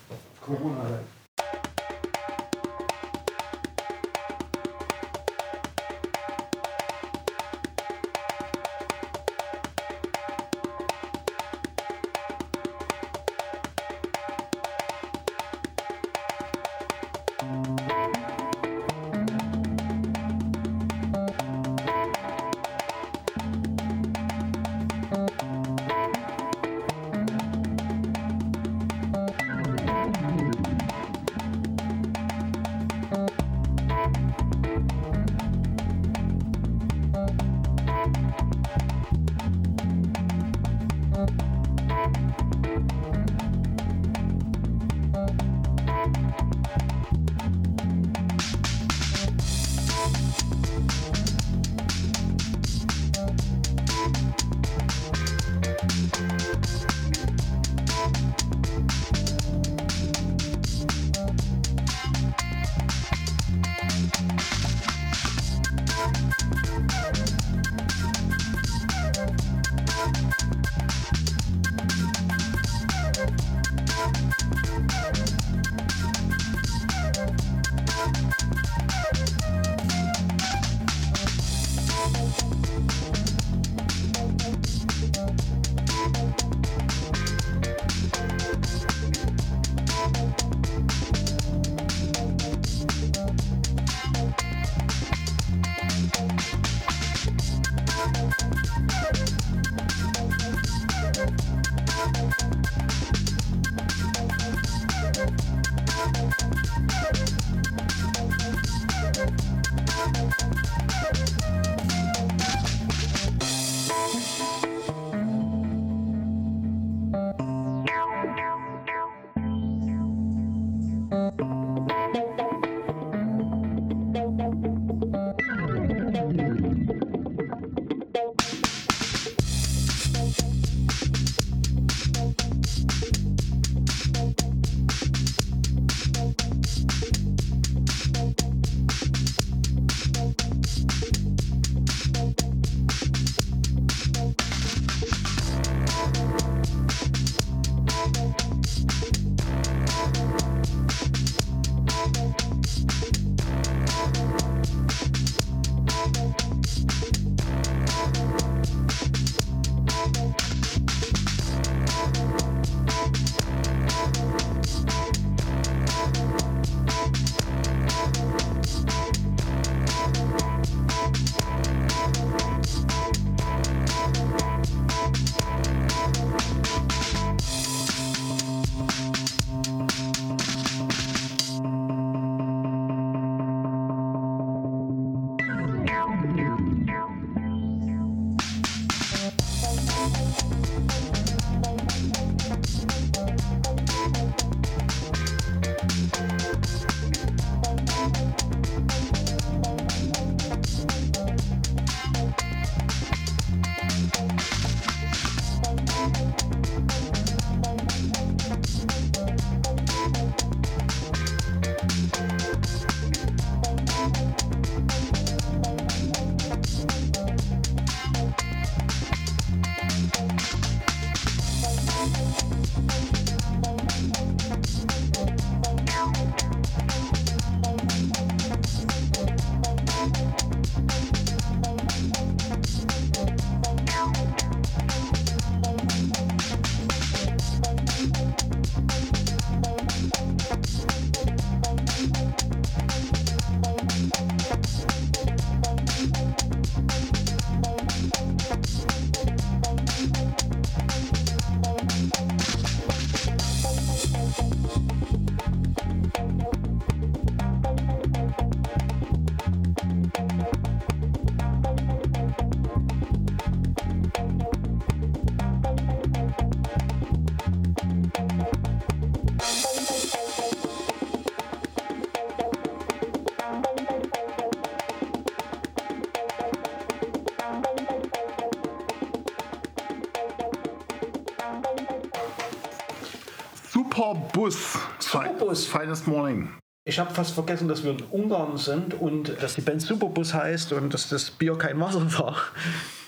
Superbus. Superbus. Finest Morning. Ich habe fast vergessen, dass wir in Ungarn sind und dass die Band Superbus heißt und dass das Bier kein Wasser war.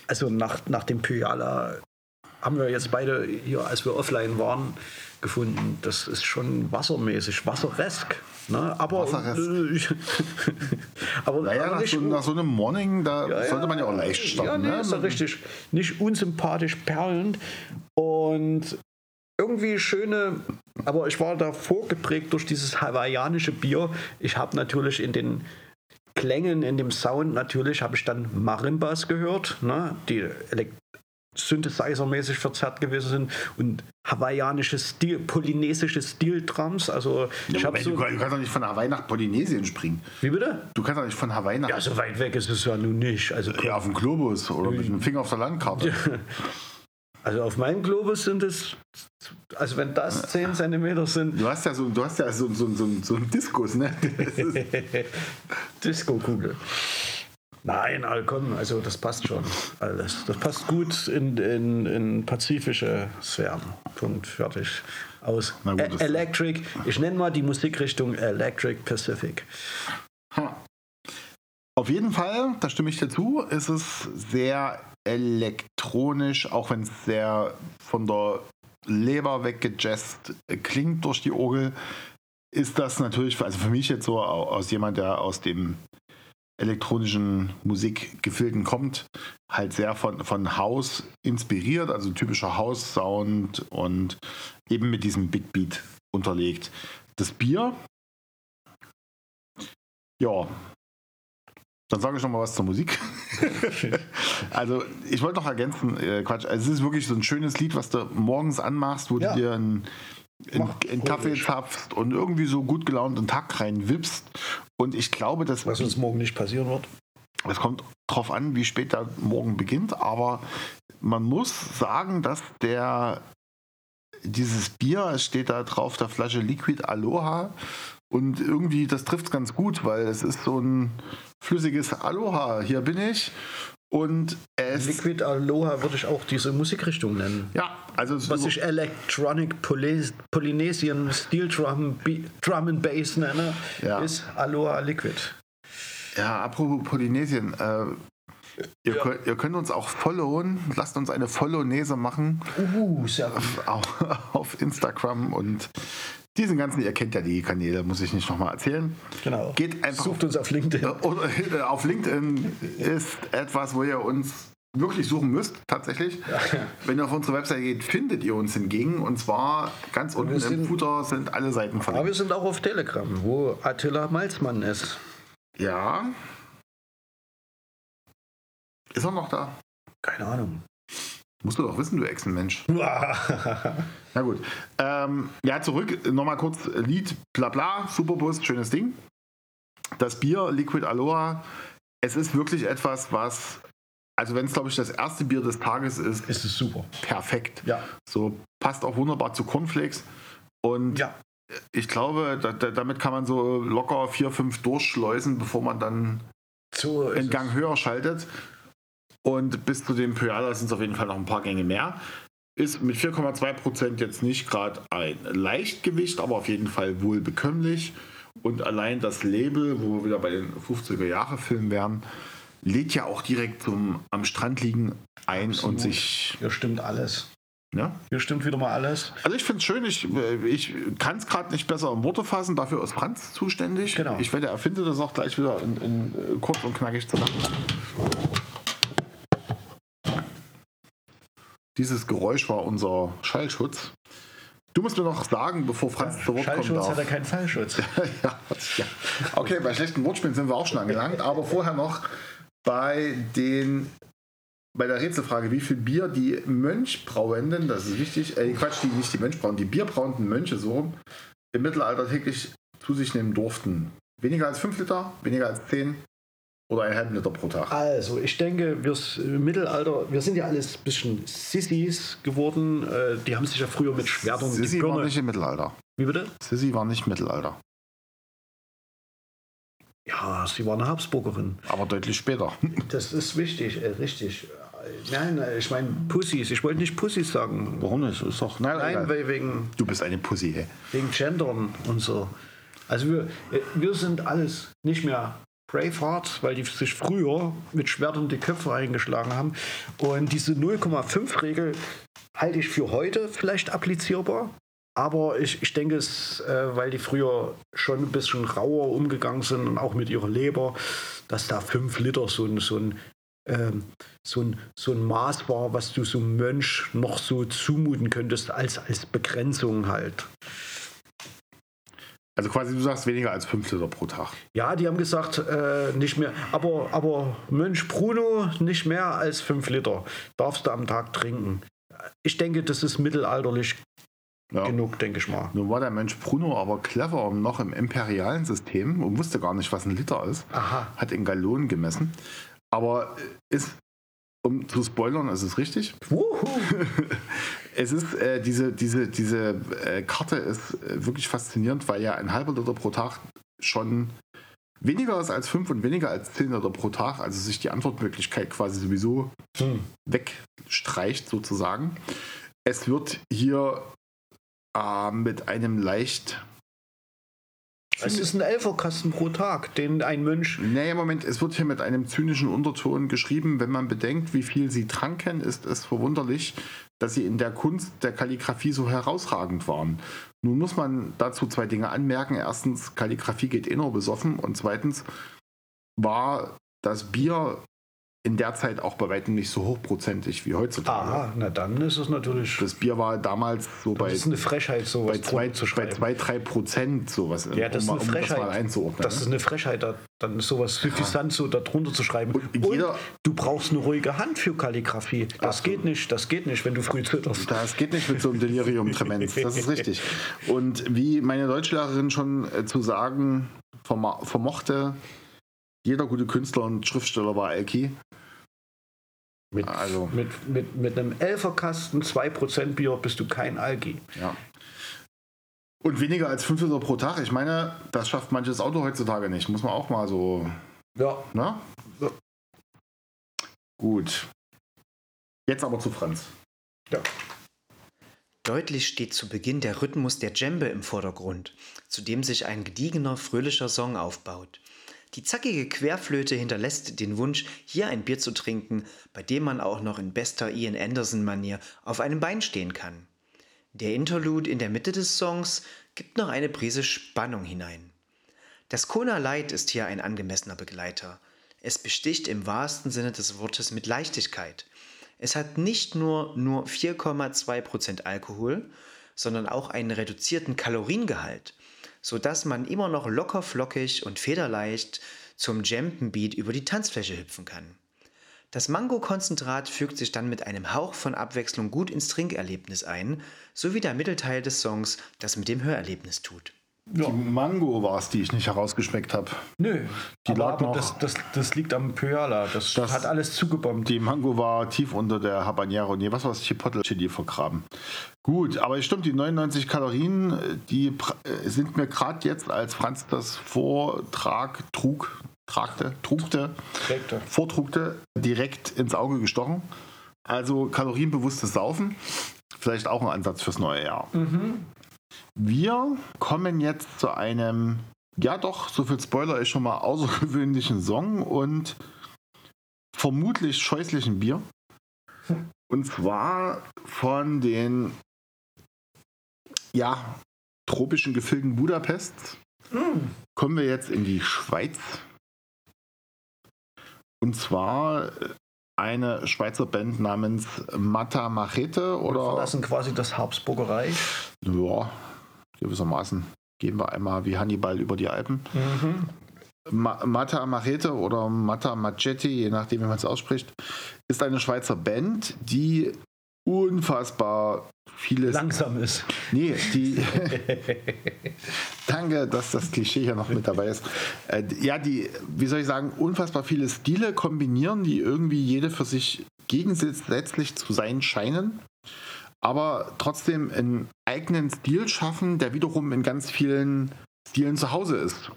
Also nach, nach dem Pyala haben wir jetzt beide hier, als wir offline waren, gefunden. Das ist schon wassermäßig, wasserresk. Ne? Aber, Wasserresk. äh, [LAUGHS] aber Naja, nach so, nach so einem Morning, da Ja, sollte man ja auch leicht starten. Ja, nee, ne? ist ja richtig. Nicht unsympathisch perlend und irgendwie schöne, aber ich war davor geprägt durch dieses hawaiianische Bier. Ich habe natürlich in den Klängen, in dem Sound natürlich, habe ich dann Marimbas gehört, ne, die Synthesizer-mäßig verzerrt gewesen sind und hawaiianische Stil, polynesische Stil-Drums. Also ich Ja, so... du kannst doch nicht von Hawaii nach Polynesien springen. Wie bitte? Du kannst doch nicht von Hawaii nach Ja, so weit weg ist es ja nun nicht. Also ja, auf dem Globus oder mit dem Finger auf der Landkarte. [LAUGHS] Also auf meinem Globus sind es, also wenn das 10 cm sind, Du hast ja so, du hast ja so, so, so, so einen Diskus, ne? [LAUGHS] Disco-Kugel. Nein, komm, also das passt schon alles. Das passt gut in, in, in pazifische Sphären. Punkt, fertig. Aus. Gut, E- Electric, ich nenne mal die Musikrichtung Electric Pacific. Auf jeden Fall, da stimme ich dir zu, ist es sehr elektronisch, auch wenn es sehr von der Leber weggejazzt klingt durch die Orgel, ist das natürlich, also für mich jetzt so au- aus jemand, der aus dem elektronischen Musikgefilden kommt, halt sehr von, von House inspiriert, also typischer House-Sound und eben mit diesem Big Beat unterlegt. Das Bier, ja, dann sage ich noch mal was zur Musik. [LAUGHS] also, ich wollte noch ergänzen, äh, Quatsch, also es ist wirklich so ein schönes Lied, was du morgens anmachst, wo Ja. du dir einen, einen, einen Kaffee zapfst und irgendwie so gut gelaunt einen Tag reinwippst. Und ich glaube, das, Was uns morgen nicht passieren wird. es kommt drauf an, wie spät der Morgen beginnt, aber man muss sagen, dass der dieses Bier, es steht da drauf, der Flasche Liquid Aloha und irgendwie, das trifft es ganz gut, weil es ist so ein flüssiges Aloha, hier bin ich und es... Liquid Aloha würde ich auch diese Musikrichtung nennen. Ja, also es Was ich Electronic Poly Polynesian Steel Drum, Drum and Bass nenne, Ja. ist Aloha Liquid. Ja, apropos Polynesien, äh, ihr, könnt, ihr könnt uns auch followen, lasst uns eine Follownese machen. Uh, sehr gut. auf, auf Instagram und diesen ganzen, ihr kennt ja die Kanäle, muss ich nicht nochmal erzählen. Genau. Geht einfach Sucht uns auf LinkedIn. [LAUGHS] Äh, auf LinkedIn ist etwas, wo ihr uns wirklich suchen müsst, tatsächlich. Wenn ihr auf unsere Website geht, findet ihr uns hingegen. Und zwar ganz unten im sind- Footer sind alle Seiten Aber wir verlinkt. sind auch auf Telegram, wo Attila Malzmann ist. Ja. Ist er noch da? Keine Ahnung. Musst du doch wissen, du Echsenmensch. [LAUGHS] Na gut. Ähm, ja, zurück. Nochmal kurz Lied, bla bla, Superbus, schönes Ding. Das Bier, Liquid Aloha, es ist wirklich etwas, was, also wenn es, glaube ich, das erste Bier des Tages ist, ist es super. perfekt. Ja. So passt auch wunderbar zu Cornflakes. Und Ja. ich glaube, da, da, damit kann man so locker vier, fünf durchschleusen, bevor man dann So einen Gang es. höher schaltet. Und bis zu dem Pyala sind es auf jeden Fall noch ein paar Gänge mehr. Ist mit 4,2% jetzt nicht gerade ein Leichtgewicht, aber auf jeden Fall wohl bekömmlich. Und allein das Label, wo wir wieder bei den 50er Jahre Filmen wären, lädt ja auch direkt zum am Strand liegen ein und Absolut. sich. Hier stimmt alles. Ne? Hier stimmt wieder mal alles. Also ich finde es schön, ich, ich kann es gerade nicht besser in Worte fassen, dafür ist Franz zuständig. Genau. Ich werde, er findet das auch gleich wieder in, in, kurz und knackig zusammen. Dieses Geräusch war unser Schallschutz. Du musst mir noch sagen, bevor Franz zu Wort kommen Schallschutz hat er keinen Fallschutz. [LAUGHS] ja, ja. Okay, bei schlechten Wortspielen sind wir auch schon angelangt, aber vorher noch bei den bei der Rätselfrage, wie viel Bier die Mönchbrauenden, das ist wichtig, äh, Quatsch, die nicht die Mönchbrauen, die bierbrauenden Mönche so rum, im Mittelalter täglich zu sich nehmen durften. Weniger als 5 Liter, weniger als 10 oder einen halben Liter pro Tag. Also, ich denke, wir im Mittelalter, wir sind ja alles ein bisschen Sissis geworden. Äh, Die haben sich ja früher mit Schwertern die Sissi war nicht im Mittelalter. Wie bitte? Sissi war nicht Mittelalter, Ja, sie war eine Habsburgerin. aber deutlich später. [LAUGHS] Das ist wichtig, äh, richtig. Nein, nein, ich meine Pussys. Ich wollte nicht Pussys sagen. Warum nicht? Ist doch, na, Nein, egal. weil wegen, du bist eine Pussy, hey. wegen Gendern und so. Also wir, äh, wir sind alles nicht mehr Braveheart, weil die sich früher mit Schwertern die Köpfe eingeschlagen haben. Und diese 0,5-Regel halte ich für heute vielleicht applizierbar. Aber ich, ich denke es, äh, weil die früher schon ein bisschen rauer umgegangen sind und auch mit ihrer Leber, dass da 5 Liter so ein, so ein ähm, so, ein, so ein Maß war, was du so einem Mönch noch so zumuten könntest, als, als Begrenzung halt. Also quasi, du sagst weniger als 5 Liter pro Tag. Ja, die haben gesagt, äh, nicht mehr, aber, aber Mönch Bruno, nicht mehr als 5 Liter darfst du am Tag trinken. Ich denke, das ist mittelalterlich Ja. genug, denke ich mal. Nun war der Mensch Bruno aber clever noch im imperialen System und wusste gar nicht, was ein Liter ist. Aha. Hat in Gallonen gemessen. Aber ist, um zu spoilern, ist es richtig. Wuhu. [LAUGHS] Es ist äh, diese, diese, diese äh, Karte ist äh, wirklich faszinierend, weil ja ein halber Liter pro Tag schon weniger ist als 5 und weniger als 10 Liter pro Tag, also sich die Antwortmöglichkeit quasi sowieso Hm. wegstreicht sozusagen. Es wird hier äh, mit einem leicht Es ist ein Elferkasten pro Tag, den ein Mönch. Naja, Moment, es wird hier mit einem zynischen Unterton geschrieben. Wenn man bedenkt, wie viel sie tranken, ist es verwunderlich, dass sie in der Kunst der Kalligraphie so herausragend waren. Nun muss man dazu zwei Dinge anmerken. Erstens, Kalligraphie geht eh nur besoffen. Und zweitens war das Bier in der Zeit auch bei weitem nicht so hochprozentig wie heutzutage. Aha, na dann ist es natürlich. Das Bier war damals so bei, Das ist eine Frechheit, sowas bei, zwei, zu bei schreiben. zwei, drei Prozent sowas, Ja, das um, ist eine um das Frechheit. mal einzuordnen. Das ne? ist eine Frechheit, da, dann ist sowas suffisant so da drunter zu schreiben. Und, jeder- du brauchst eine ruhige Hand für Kalligraphie. Das geht nicht, das geht nicht, wenn du früh zitterst. Das geht nicht mit so einem Delirium tremens, das ist richtig. Und wie meine Deutschlehrerin schon äh, zu sagen vermochte, jeder gute Künstler und Schriftsteller war Elki. Mit, Also, mit, mit, mit einem Elferkasten 2% Bier bist du kein Algi. ja. Und weniger als 5 Liter pro Tag, ich meine, das schafft manches Auto heutzutage nicht. Muss man auch mal so, Ja. ne? Ja. Gut. Jetzt aber zu Franz. ja. Deutlich steht zu Beginn der Rhythmus der Djembe im Vordergrund, zu dem sich ein gediegener, fröhlicher Song aufbaut. Die zackige Querflöte hinterlässt den Wunsch, hier ein Bier zu trinken, bei dem man auch noch in bester Ian Anderson-Manier auf einem Bein stehen kann. Der Interlude in der Mitte des Songs gibt noch eine Prise Spannung hinein. Das Kona Light ist hier ein angemessener Begleiter. Es besticht im wahrsten Sinne des Wortes mit Leichtigkeit. Es hat nicht nur nur 4,2% Alkohol, sondern auch einen reduzierten Kaloriengehalt, sodass man immer noch locker flockig und federleicht zum Jampenbeat über die Tanzfläche hüpfen kann. Das Mango-Konzentrat fügt sich dann mit einem Hauch von Abwechslung gut ins Trinkerlebnis ein, sowie der Mittelteil des Songs das mit dem Hörerlebnis tut. Die Mango war es, die ich nicht herausgeschmeckt habe. Nö. Die aber lag aber noch- das, das, das liegt am Pöala. Das, Das- hat alles zugebombt. Die Mango war tief unter der Habanero, nee, was war das? Chipotle Chili vergraben. Gut, aber es stimmt, die 99 Kalorien, die äh, sind mir gerade jetzt, als Franz das Vortrag trug, tragte, trugte, Trägte. vortrugte, direkt ins Auge gestochen. Also kalorienbewusstes Saufen, vielleicht auch ein Ansatz fürs neue Jahr. Wir kommen jetzt zu einem, ja doch, so viel Spoiler ist schon mal außergewöhnlichen Song und vermutlich scheußlichen Bier. Und zwar von den ja, tropischen Gefilden Budapest. Kommen wir jetzt in die Schweiz. Und zwar eine Schweizer Band namens Mata Machete Wir oder verlassen quasi das Habsburger Reich. ja, gewissermaßen gehen wir einmal wie Hannibal über die Alpen. Mhm. Ma Mata Machete oder Mata Machete, je nachdem, wie man es ausspricht, ist eine Schweizer Band, die unfassbar vieles. Langsam ist. Nee, die. [LAUGHS] [LAUGHS] Danke, dass das Klischee hier noch mit dabei ist. Äh, ja, die, wie soll ich sagen, unfassbar viele Stile kombinieren, die irgendwie jede für sich gegensätzlich zu sein scheinen, aber trotzdem einen eigenen Stil schaffen, der wiederum in ganz vielen Stilen zu Hause ist.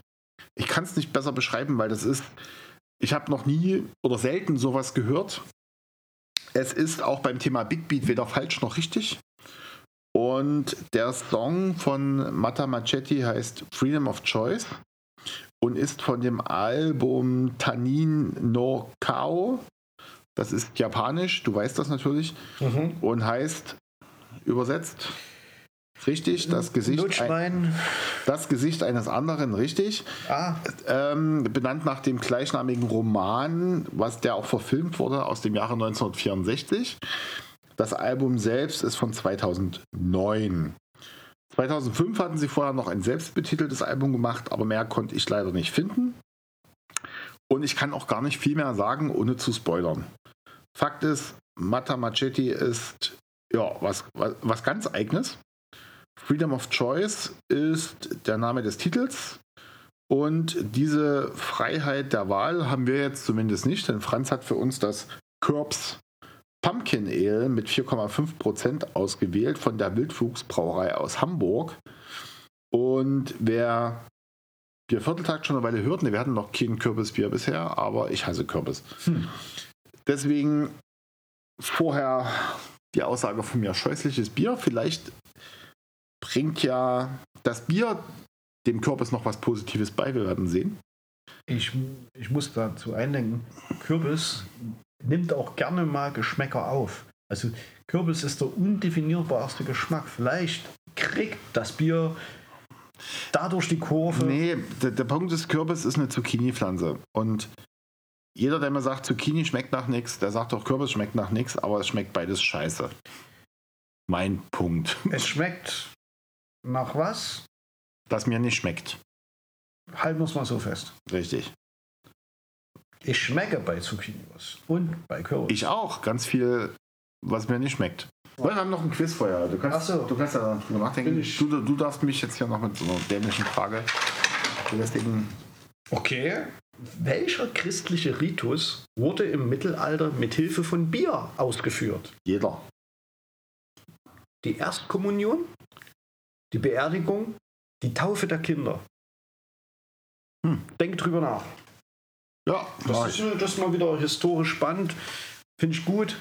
Ich kann es nicht besser beschreiben, weil das ist. Ich habe noch nie oder selten sowas gehört. es ist auch beim Thema Big Beat weder falsch noch richtig. Und der Song von Mata Machetti heißt Freedom of Choice und ist von dem Album Tanin no Kao. Das ist japanisch, du weißt das natürlich. Und heißt übersetzt richtig das Gesicht, ein, das Gesicht eines anderen, richtig. Ah, Ähm, benannt nach dem gleichnamigen Roman, was der auch verfilmt wurde aus dem Jahre 1964. Das Album selbst ist von 2009. 2005 hatten sie vorher noch ein selbstbetiteltes Album gemacht, aber mehr konnte ich leider nicht finden. Und ich kann auch gar nicht viel mehr sagen, ohne zu spoilern. Fakt ist, Mata Machetti ist ja was, was, was ganz eigenes. Freedom of Choice ist der Name des Titels. Und diese Freiheit der Wahl haben wir jetzt zumindest nicht, denn Franz hat für uns das Curbs Pumpkin Ale mit 4,5% ausgewählt von der Wildwuchsbrauerei aus Hamburg. Und wer Biervierteltag schon eine Weile hört, ne, wir hatten noch kein Kürbisbier bisher, aber ich hasse Kürbis. Deswegen vorher die Aussage von mir, scheußliches Bier. Vielleicht bringt ja das Bier dem Kürbis noch was Positives bei, wir werden sehen. ich, ich muss dazu eindenken, Kürbis nimmt auch gerne mal Geschmäcker auf. Also Kürbis ist der undefinierbarste Geschmack. Vielleicht kriegt das Bier dadurch die Kurve. Nee, der, der Punkt ist, Kürbis ist eine Zucchini-Pflanze. Und jeder, der mir sagt, Zucchini schmeckt nach nichts, der sagt auch, Kürbis schmeckt nach nichts, aber es schmeckt beides scheiße. Mein Punkt. [LAUGHS] Es schmeckt nach was? Das mir nicht schmeckt. Halten wir es mal so fest. Richtig. Ich schmecke bei Zucchini was. Und bei Kürbis. Ich auch. Ganz viel, was mir nicht schmeckt. Wir haben noch ein Quiz vorher. Du kannst, Ach so. du kannst ja drüber nachdenken. Du, du darfst mich jetzt hier noch mit so einer dämlichen Frage belästigen. Okay. Welcher christliche Ritus wurde im Mittelalter mit Hilfe von Bier ausgeführt? Jeder. Die Erstkommunion, die Beerdigung, die Taufe der Kinder. Hm. Denk drüber nach. Ja, Das ist, das ist mal wieder historisch spannend. Finde ich gut.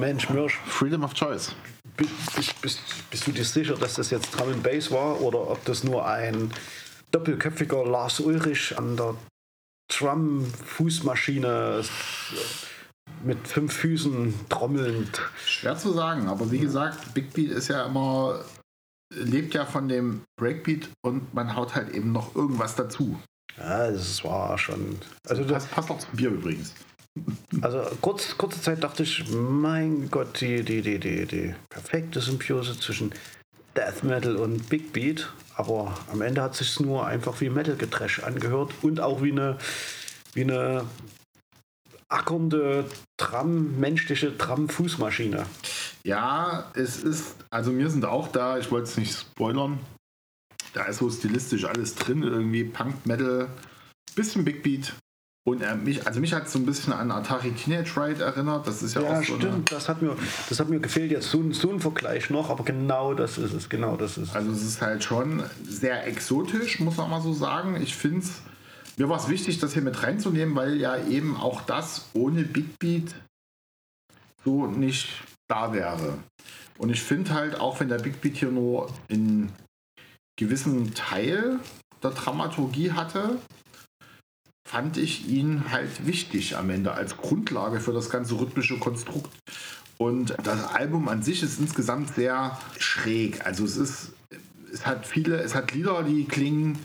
Mensch, Mirsch, Freedom of Choice. bi- bist, bist, bist du dir sicher, dass das jetzt Drum and Bass war oder ob das nur ein doppelköpfiger Lars Ulrich an der Drum-Fußmaschine mit fünf Füßen trommelnd. Schwer zu sagen, aber wie gesagt, Big Beat ist ja immer, lebt ja von dem Breakbeat und man haut halt eben noch irgendwas dazu. Ja, das war schon. Also, das, Das passt auch zum Bier übrigens. Also kurz, kurze Zeit dachte ich, mein Gott, die, die, die, die, die perfekte Symbiose zwischen Death Metal und Big Beat. Aber am Ende hat sich nur einfach wie Metal Getrash angehört und auch wie eine, wie eine ackernde Tram, menschliche Tram-Fußmaschine. Ja, es ist, also wir sind auch da, ich wollte es nicht spoilern. Da ist so stilistisch alles drin, irgendwie Punk, Metal, bisschen Big Beat. Und er, mich, also mich hat es so ein bisschen an Atari Teenage Ride erinnert. Das ist ja, Ja, auch so stimmt, das hat mir, das hat mir gefehlt jetzt so, ein- so ein Vergleich noch, aber genau das ist es, genau das ist es. Also es ist halt schon sehr exotisch, muss man mal so sagen. Ich finde es, mir war es wichtig, das hier mit reinzunehmen, weil ja eben auch das ohne Big Beat so nicht da wäre. Und ich finde halt, auch wenn der Big Beat hier nur in gewissen Teil der Dramaturgie hatte, fand ich ihn halt wichtig am Ende als Grundlage für das ganze rhythmische Konstrukt. Und das Album an sich ist insgesamt sehr schräg. Also es ist, es hat viele, es hat Lieder, die klingen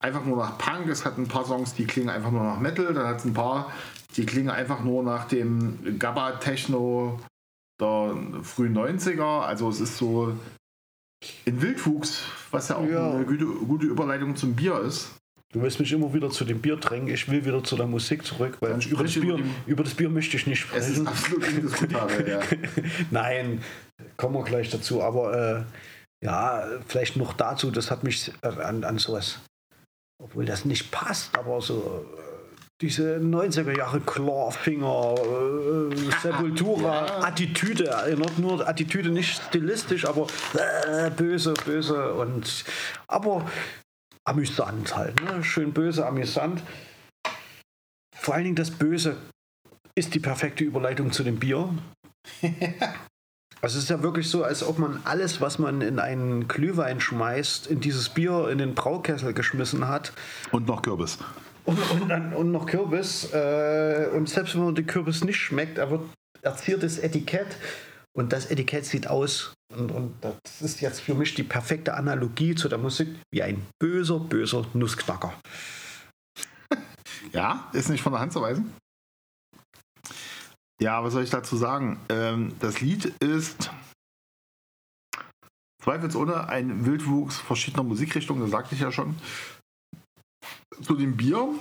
einfach nur nach Punk, es hat ein paar Songs, die klingen einfach nur nach Metal, dann hat es ein paar, die klingen einfach nur nach dem Gabba-Techno der frühen 90er. Also es ist so in Wildwuchs, was ja auch Ja. eine gute, gute Überleitung zum Bier ist. Du willst mich immer wieder zu dem Bier drängen, ich will wieder zu der Musik zurück, weil über das, Bier, über das Bier möchte ich nicht Es ist sprechen. absolut indiskutabel, [LAUGHS] ja. Nein, kommen wir gleich dazu, aber äh, ja, vielleicht noch dazu, das hat mich äh, an, an sowas, obwohl das nicht passt, aber so äh, diese 90er Jahre Clawfinger, äh, [LAUGHS] Sepultura, Attitüde erinnert, nur Attitüde nicht stilistisch, aber äh, böse, böse und aber amüsant halt, ne? schön böse, amüsant. Vor allen Dingen das Böse ist die perfekte Überleitung zu dem Bier. [LAUGHS] Also es ist ja wirklich so, als ob man alles, was man in einen Glühwein schmeißt, in dieses Bier in den Braukessel geschmissen hat. Und noch Kürbis. Und, und, dann- und noch Kürbis. Äh, und selbst wenn man den Kürbis nicht schmeckt, er wird erziertes Etikett. Und das Etikett sieht aus, und, und das ist jetzt für mich die perfekte Analogie zu der Musik, wie ein böser, böser Nussknacker. [LAUGHS] Ja, ist nicht von der Hand zu weisen. Ja, was soll ich dazu sagen? Ähm, das Lied ist zweifelsohne ein Wildwuchs verschiedener Musikrichtungen, das sagte ich ja schon. Zu dem Bier.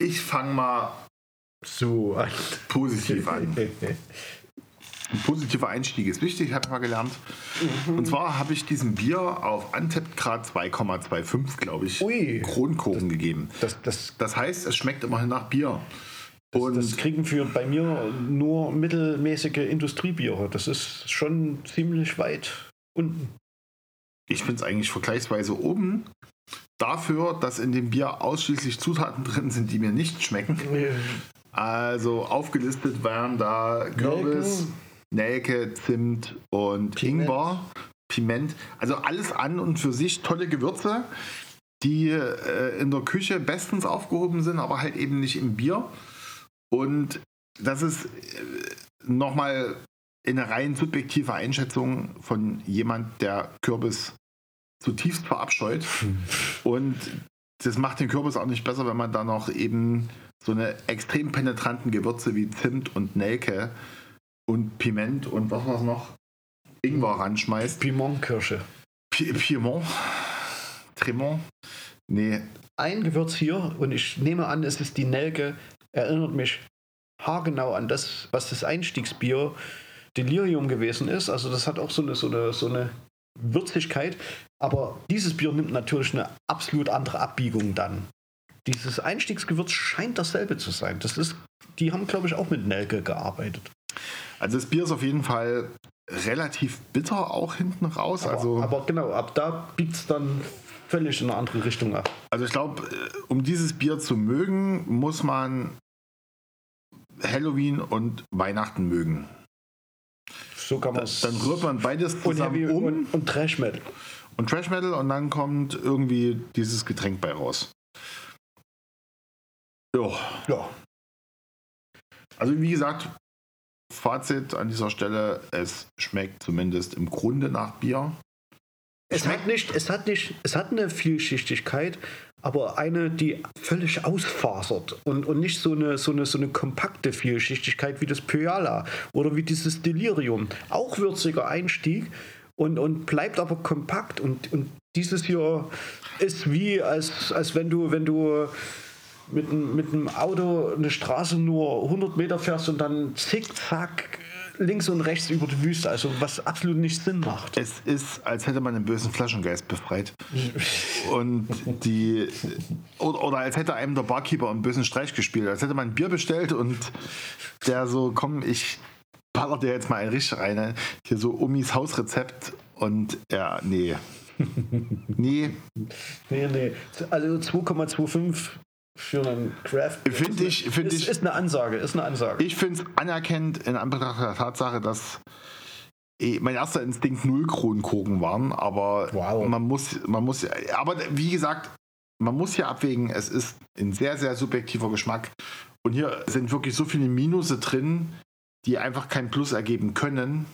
Ich fange mal So positiv an. [LAUGHS] Ein positiver Einstieg ist wichtig, habe ich mal gelernt. Und zwar habe ich diesem Bier auf Untapped Grad 2,25, glaube ich, Ui. Kronkorken gegeben. Das, das, Das heißt, es schmeckt immerhin nach Bier. Und das kriegen für bei mir nur mittelmäßige Industriebiere. Das ist schon ziemlich weit unten. ich finde es eigentlich vergleichsweise oben. Dafür, dass in dem Bier ausschließlich Zutaten drin sind, die mir nicht schmecken. Also aufgelistet wären da Kürbis, Nelke, Zimt und Piment. Ingwer, Piment. Also alles an und für sich tolle Gewürze, die äh, in der Küche bestens aufgehoben sind, aber halt eben nicht im Bier. Und das ist äh, nochmal eine rein subjektive Einschätzung von jemand, der Kürbis zutiefst verabscheut. [LAUGHS] Und das macht den Kürbis auch nicht besser, wenn man da noch eben so eine extrem penetranten Gewürze wie Zimt und Nelke und Piment und was war's noch? Ingwer ranschmeißt. Pimentkirsche. Pi Piemont. Tremont. Nee, Ein Gewürz hier, und ich nehme an, es ist die Nelke, erinnert mich haargenau an das, was das Einstiegsbier Delirium gewesen ist. Also das hat auch so eine, so eine, so eine Würzigkeit. Aber dieses Bier nimmt natürlich eine absolut andere Abbiegung dann. Dieses Einstiegsgewürz scheint dasselbe zu sein. Das ist, die haben, glaube ich, auch mit Nelke gearbeitet. Also das Bier ist auf jeden Fall relativ bitter auch hinten raus. Aber, also, aber genau, ab da biegt es dann völlig in eine andere Richtung ab. also ich glaube, um dieses Bier zu mögen, muss man Halloween und Weihnachten mögen. So kann man es. Dann rührt man beides und zusammen Heavy um und, und Trash Metal. und Trash Metal und dann kommt irgendwie dieses Getränk bei raus. Ja, Ja. also wie gesagt, Fazit an dieser Stelle, es schmeckt zumindest im Grunde nach Bier. Es hat nicht, es hat nicht, es hat eine Vielschichtigkeit, aber eine, die völlig ausfasert und, und nicht so eine, so, eine, so eine kompakte Vielschichtigkeit wie das Pyala oder wie dieses Delirium. Auch würziger Einstieg und, und bleibt aber kompakt und, und dieses hier ist wie, als, als wenn du, wenn du mit, einem- mit einem Auto eine Straße nur 100 Meter fährst und dann zickzack links und rechts über die Wüste, also was absolut nicht Sinn macht. Es ist, als hätte man den bösen Flaschengeist befreit. [LAUGHS] Und die. Oder, oder als hätte einem der Barkeeper einen bösen Streich gespielt. Als hätte man ein Bier bestellt und der so, komm, ich baller dir jetzt mal ein richtig rein. ne? Hier so Umis Hausrezept. Und ja, nee. [LAUGHS] Nee, Nee, nee. Also 2,25 für einen Craft. Finde ist ich- eine- finde ich- ist eine Ansage, ist eine Ansage. ich finde es anerkennend in Anbetracht der Tatsache, dass eh, mein erster Instinkt null Kronenkoken waren, aber Wow. man muss, man muss, aber wie gesagt, man muss hier abwägen, es ist ein sehr, sehr subjektiver Geschmack und hier sind wirklich so viele Minuse drin, die einfach kein Plus ergeben können.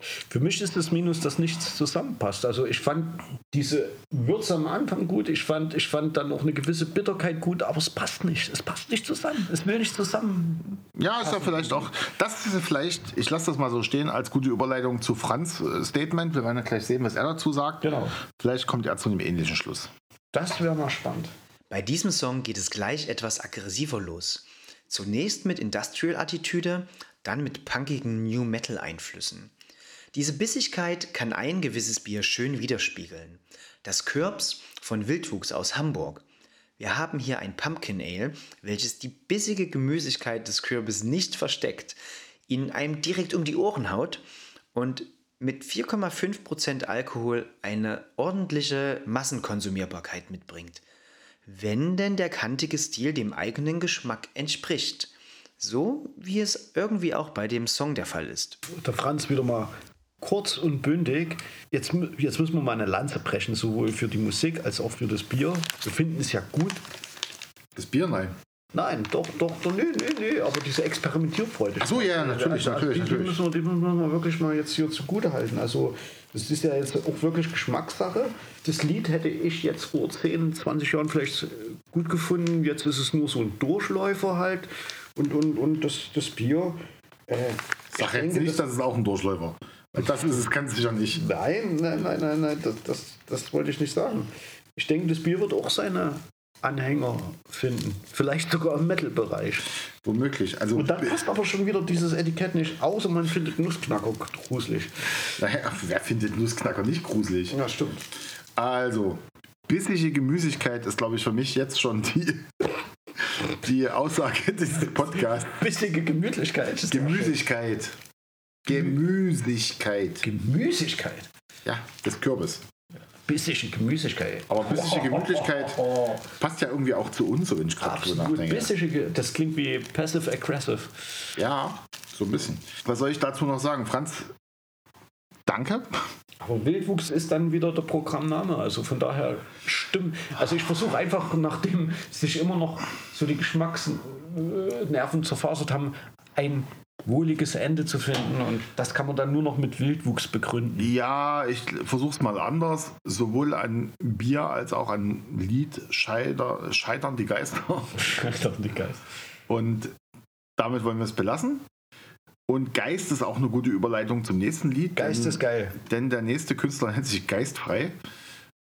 Für mich ist das Minus, dass nichts zusammenpasst. Also ich fand diese Würze am Anfang gut, ich fand, ich fand dann auch eine gewisse Bitterkeit gut, aber es passt nicht. Es passt nicht zusammen. Es will nicht zusammen. Ja, ist ja vielleicht auch, das ist vielleicht, ich lasse das mal so stehen, als gute Überleitung zu Franz äh, Statement. Wir werden ja gleich sehen, was er dazu sagt. Genau. Vielleicht kommt er zu einem ähnlichen Schluss. Das wäre mal spannend. Bei diesem Song geht es gleich etwas aggressiver los. Zunächst mit Industrial-Attitüde, dann mit punkigen New Metal-Einflüssen. Diese Bissigkeit kann ein gewisses Bier schön widerspiegeln. Das Kürbs von Wildwuchs aus Hamburg. Wir haben hier ein Pumpkin Ale, welches die bissige Gemüsigkeit des Kürbis nicht versteckt, ihn einem direkt um die Ohren haut und mit 4,5% Alkohol eine ordentliche Massenkonsumierbarkeit mitbringt. Wenn denn der kantige Stil dem eigenen Geschmack entspricht. So wie es irgendwie auch bei dem Song der Fall ist. Der Franz wieder mal kurz und bündig. Jetzt, jetzt müssen wir mal eine Lanze brechen, sowohl für die Musik als auch für das Bier. Wir finden es ja gut. Das Bier, nein. Nein, doch, doch, doch, nee, nee, nee, aber diese Experimentierfreude. Ach so, ja, natürlich, natürlich, die, natürlich. Die müssen, wir, die müssen wir wirklich mal jetzt hier zugute halten. Also, das ist ja jetzt auch wirklich Geschmackssache. Das Lied hätte ich jetzt vor 10, 20 Jahren vielleicht gut gefunden. Jetzt ist es nur so ein Durchläufer halt. Und, und, und das, das Bier. Äh, Sag jetzt denke, nicht, das ist auch ein Durchläufer. Das ist es ganz sicher nicht. Nein, nein, nein, nein, nein, das, das, das wollte ich nicht sagen. Ich denke, das Bier wird auch seine Anhänger finden. Vielleicht sogar im Metal-Bereich. Womöglich. Also, Und dann passt aber schon wieder dieses Etikett nicht, außer man findet Nussknacker gruselig. naja, wer findet Nussknacker nicht gruselig? Ja, stimmt. Also, bissige Gemüsigkeit ist, glaube ich, für mich jetzt schon die, die Aussage dieses Podcasts. Bissige Gemütlichkeit. Gemüsigkeit. Gemüsigkeit. Gemüsigkeit. Ja, des Kürbis. Bissige Gemüsigkeit. Aber bissige Gemütlichkeit passt ja irgendwie auch zu uns, so wenn ich gerade drüber Absolut nachdenke. bissige. Ge- Das klingt wie passive-aggressive. Ja, so ein bisschen. Was soll ich dazu noch sagen? Franz, danke. Aber Wildwuchs ist dann wieder der Programmname. Also von daher stimmt. Also ich versuche einfach, nachdem sich immer noch so die Geschmacksnerven zerfasert haben, ein wohliges Ende zu finden. Und das kann man dann nur noch mit Wildwuchs begründen. Ja, ich versuche es mal anders. Sowohl an Bier als auch an Lied scheiter, scheitern die Geister. [LAUGHS] Die Geist. Und damit wollen wir es belassen. Und Geist ist auch eine gute Überleitung zum nächsten Lied. Geist denn, ist geil. Denn der nächste Künstler nennt sich Geistfrei.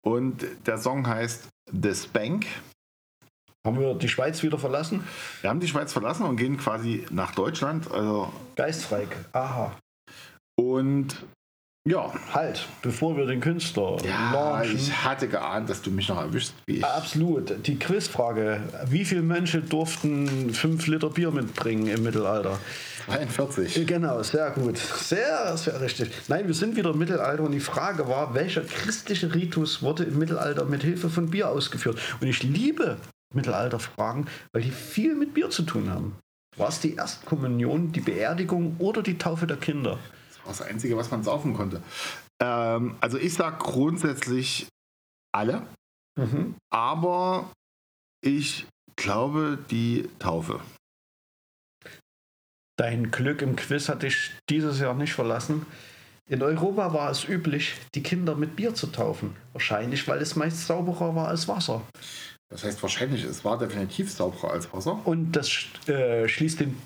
Und der Song heißt The Spank. Haben wir die Schweiz wieder verlassen? Wir haben die Schweiz verlassen und gehen quasi nach Deutschland. Also, Geistfrei. Aha. und ja, Halt, bevor wir den Künstler ja launchen. ich hatte geahnt, dass du mich noch erwischst. Wie ich. Absolut. Die Quizfrage. Wie viele Mönche durften 5 Liter Bier mitbringen im Mittelalter? 42. Genau, sehr gut. Sehr, sehr richtig. Nein, wir sind wieder im Mittelalter und die Frage war, welcher christliche Ritus wurde im Mittelalter mit Hilfe von Bier ausgeführt? Und ich liebe Mittelalterfragen, weil die viel mit Bier zu tun haben. War es die Erstkommunion, die Beerdigung oder die Taufe der Kinder? Das war das Einzige, was man saufen konnte. Ähm, also ich sag grundsätzlich alle, aber ich glaube die Taufe. Dein Glück im Quiz hat dich dieses Jahr nicht verlassen. In Europa war es üblich, die Kinder mit Bier zu taufen. Wahrscheinlich, weil es meist sauberer war als Wasser. Das heißt wahrscheinlich, es war definitiv sauberer als Wasser. Und das äh, schließt den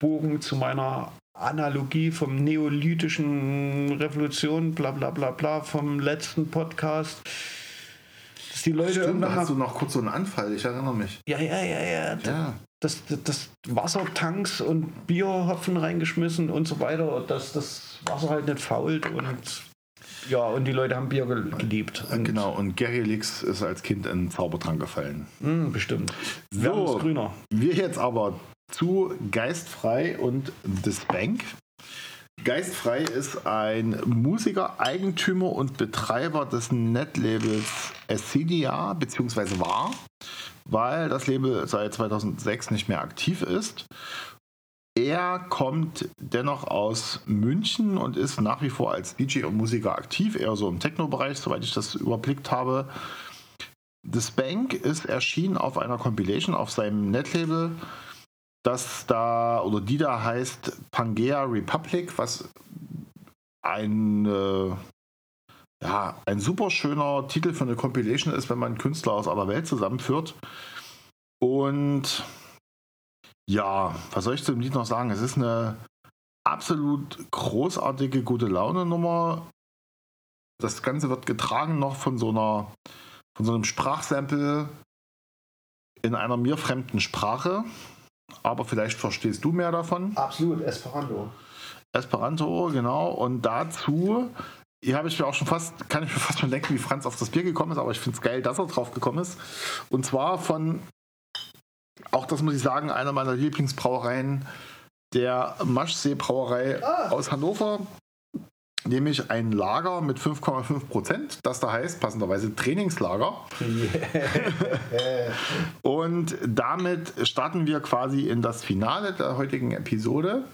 Bogen zu meiner Analogie vom neolithischen Revolution, bla bla bla bla, vom letzten Podcast. Dass die Leute Stimmt, da hast du noch kurz so einen Anfall, ich erinnere mich. ja, ja, ja, ja, Ja, das, das, das Wassertanks und Bierhopfen reingeschmissen und so weiter, dass das Wasser halt nicht fault und ja, und die Leute haben Bier gel- geliebt. Und, genau. Und Gary Lix ist als Kind in den Zaubertrank gefallen. Mh, bestimmt. So. Grüner. Wir jetzt aber zu Geistfrei und This Bank. Geistfrei ist ein Musiker, Eigentümer und Betreiber des Netlabels Acidia, beziehungsweise war, weil das Label seit 2006 nicht mehr aktiv ist. Er kommt dennoch aus München und ist nach wie vor als DJ und Musiker aktiv, eher so im Techno-Bereich, soweit ich das überblickt habe. The Spank ist erschienen auf einer Compilation auf seinem Netlabel, das da oder die da heißt Pangea Republic, was ein, äh, ja, ein super schöner Titel für eine Compilation ist, wenn man Künstler aus aller Welt zusammenführt. Und ja, was soll ich zu dem Lied noch sagen? Es ist eine absolut großartige, gute Laune-Nummer. Das Ganze wird getragen noch von so einer von so einem Sprachsample in einer mir fremden Sprache. Aber vielleicht verstehst du mehr davon. Absolut, Esperanto. Esperanto, genau. Und dazu, hier habe ich mir auch schon fast, kann ich mir fast schon denken, wie Franz auf das Bier gekommen ist, aber ich finde es geil, dass er drauf gekommen ist. Und zwar von, auch das muss ich sagen, einer meiner Lieblingsbrauereien, der Maschsee Brauerei aus Hannover. Nämlich ein Lager mit 5,5 Prozent, das da heißt passenderweise Trainingslager. [LAUGHS] Und damit starten wir quasi in das Finale der heutigen Episode.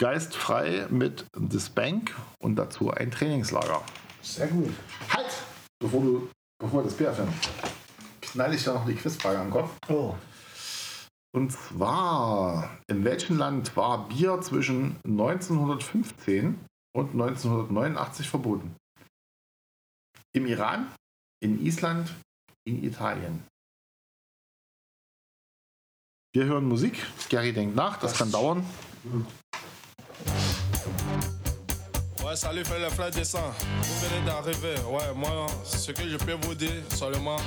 Geistfrei mit The Spank und dazu ein Trainingslager. Sehr gut. Halt! Bevor, du, bevor wir das Bier öffnen, knall ich da noch die Quizfrage am Kopf. Oh, Und zwar, in welchem Land war Bier zwischen 1915 und 1989 verboten? Im Iran, in Island, in Italien. Wir hören Musik. Gary denkt nach, das kann dauern. Ouais, salut, frère, le frère descend. Vous venez d'arriver. Ouais, moi, ce que je peux vous dire seulement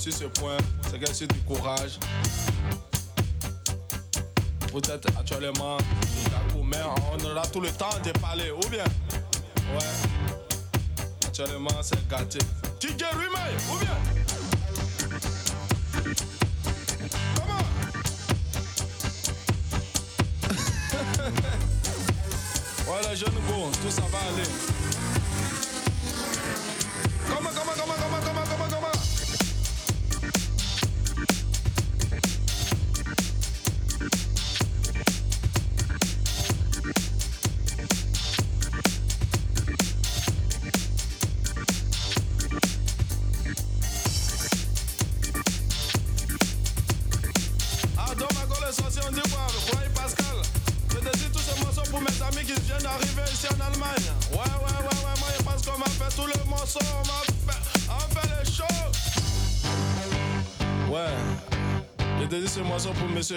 sur ce point, c'est que c'est du courage. Êtes actuellement on aura tout le temps de parler, ou bien? Ouais. Actuellement, c'est gâté. Tigger Rumay, ou bien? [LAUGHS] Les jeunes go, tout ça va aller.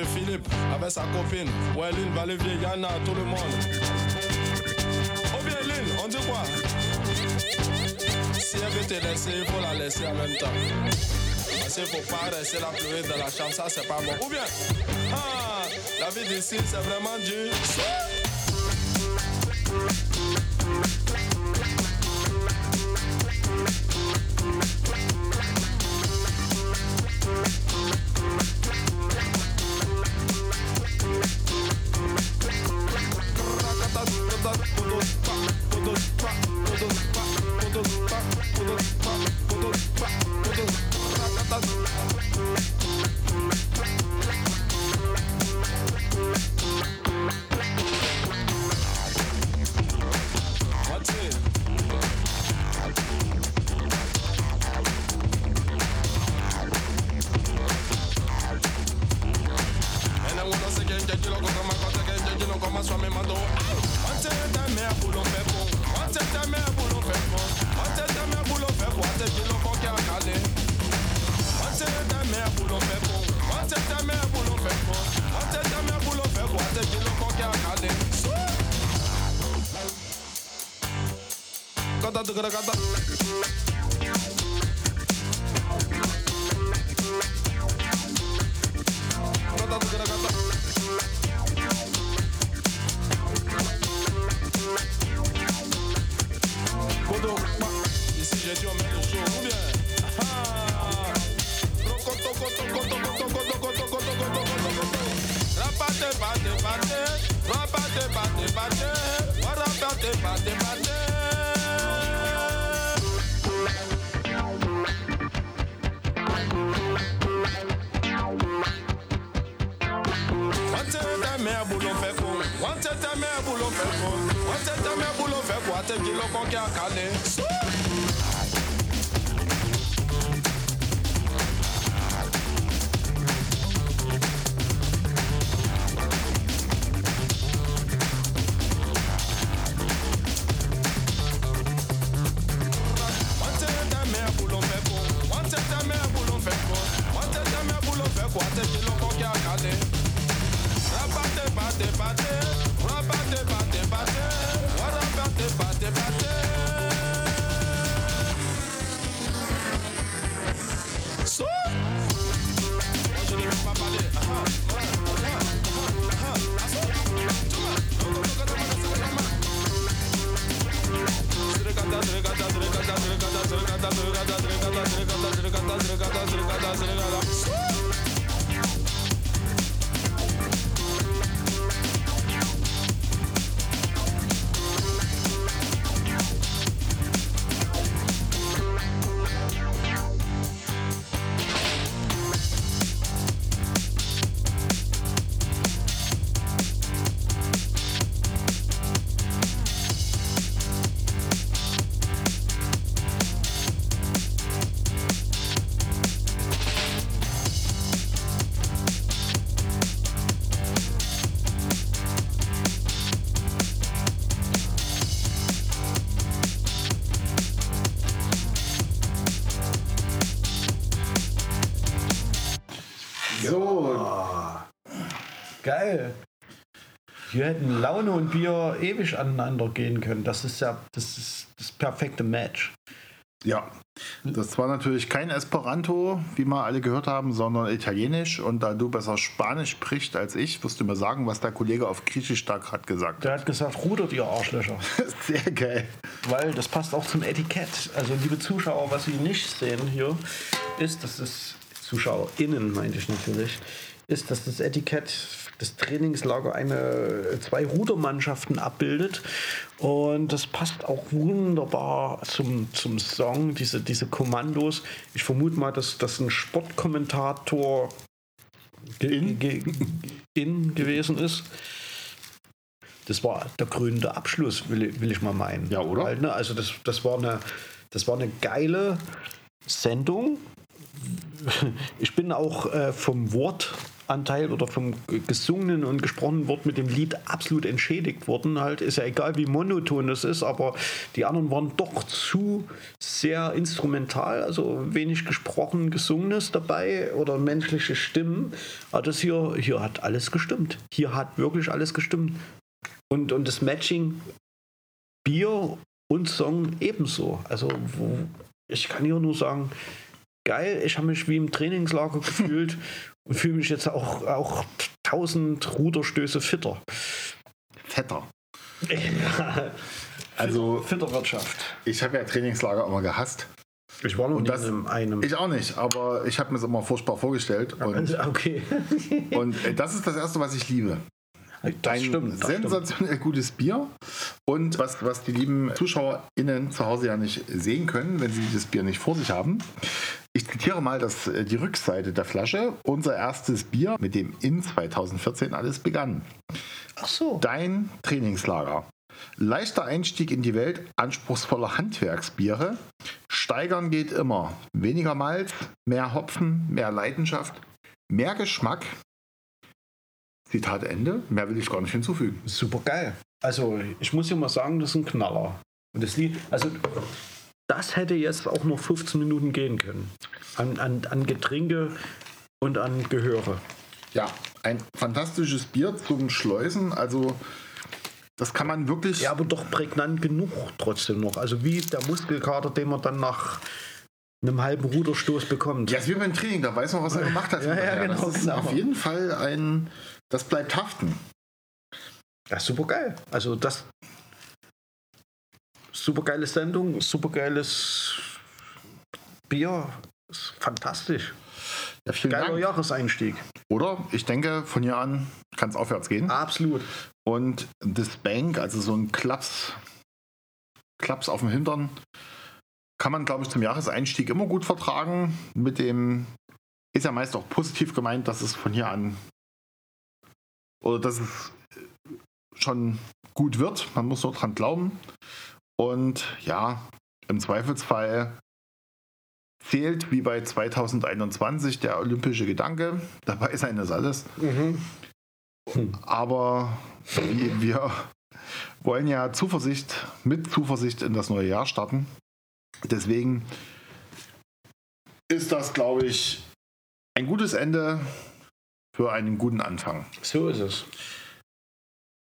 Philippe avec sa copine. Ouais, Lynn, Valivier, Yana, tout le monde. Ou bien Lynn, on dit quoi? Si elle veut te laisser, il faut la laisser en même temps. Parce qu'il faut pas rester la pleurer dans la chambre, ça c'est pas bon. Ou bien, ah, la vie d'ici c'est vraiment dur. Hier hätten Laune und Bier ewig aneinander gehen können. Das ist ja das, ist das perfekte Match. ja. Das war natürlich kein Esperanto, wie wir alle gehört haben, sondern Italienisch. Und da du besser Spanisch sprichst als ich, wirst du mir sagen, was der Kollege auf Griechisch da gerade gesagt hat. Der hat gesagt, rudert ihr Arschlöcher. [LAUGHS] Sehr geil. Weil das passt auch zum Etikett. Also liebe Zuschauer, was Sie nicht sehen hier, ist, dass das ZuschauerInnen meinte ich natürlich, ist, dass das Etikett das Trainingslager eine zwei Rudermannschaften abbildet und das passt auch wunderbar zum, zum Song, diese, diese Kommandos. Ich vermute mal, dass das ein Sportkommentator In? in gewesen ist. Das war der krönende Abschluss, will, ich- will ich mal meinen. Ja, oder? Halt, ne? Also das, das, war eine, das war eine geile Sendung. Ich bin auch äh, vom Wortanteil oder vom gesungenen und gesprochenen Wort mit dem Lied absolut entschädigt worden. Halt ist ja egal, wie monoton das ist, aber die anderen waren doch zu sehr instrumental, also wenig gesprochen, gesungenes dabei oder menschliche Stimmen. Aber das hier, hier hat alles gestimmt. Hier hat wirklich alles gestimmt. Und, und das Matching Bier und Song ebenso. Also wo, ich kann hier nur sagen, geil, ich habe mich wie im Trainingslager [LAUGHS] gefühlt und fühle mich jetzt auch, auch tausend Ruderstöße fitter. Fetter. [LAUGHS] Also, Fitterwirtschaft. ich habe ja Trainingslager immer gehasst. Ich war noch Und das- in einem. Ich auch nicht, aber ich habe mir es immer furchtbar vorgestellt. Und, okay. und äh, das ist das Erste, was ich liebe. Das ein stimmt. Das stimmt. sensationell gutes Bier. Und was, was die lieben ZuschauerInnen zu Hause ja nicht sehen können, wenn sie das Bier nicht vor sich haben. Ich zitiere mal das, äh, die Rückseite der Flasche. Unser erstes Bier, mit dem in 2014 alles begann. Ach so. Dein Trainingslager. Leichter Einstieg in die Welt anspruchsvoller Handwerksbiere. Steigern geht immer. Weniger Malz, mehr Hopfen, mehr Leidenschaft, mehr Geschmack. Zitat Ende. Mehr will ich gar nicht hinzufügen. Super geil. Also, ich muss ja mal sagen, das ist ein Knaller. Und das Lied, also, das hätte jetzt auch noch 15 Minuten gehen können. An, an, an Getränke und an Gehöre. Ja, ein fantastisches Bier zum Schleusen. Also, Das kann man wirklich. Ja, aber doch prägnant genug trotzdem noch. Also wie der Muskelkater, den man dann nach einem halben Ruderstoß bekommt. Ja, ist wie beim Training, da weiß man, was er gemacht hat. Ja, ja, genau, Das ist genau. auf jeden Fall ein. Das bleibt haften. Ja, super geil. Also das super geile Sendung, super geiles Bier. Ist fantastisch. Ja, vielen Geiler Dank. Jahreseinstieg. Oder? Ich denke, von hier an kann es aufwärts gehen. Absolut. Und das Bank, also so ein Klaps, Klaps auf dem Hintern, kann man, glaube ich, zum Jahreseinstieg immer gut vertragen. Mit dem ist ja meist auch positiv gemeint, dass es von hier an oder dass es schon gut wird. Man muss nur dran glauben. Und ja, im Zweifelsfall zählt wie bei 2021 der olympische Gedanke. [LAUGHS] Dabei sein ist alles. Aber wir, wir wollen ja Zuversicht, mit Zuversicht in das neue Jahr starten. Deswegen ist das, glaube ich, ein gutes Ende für einen guten Anfang. So ist es.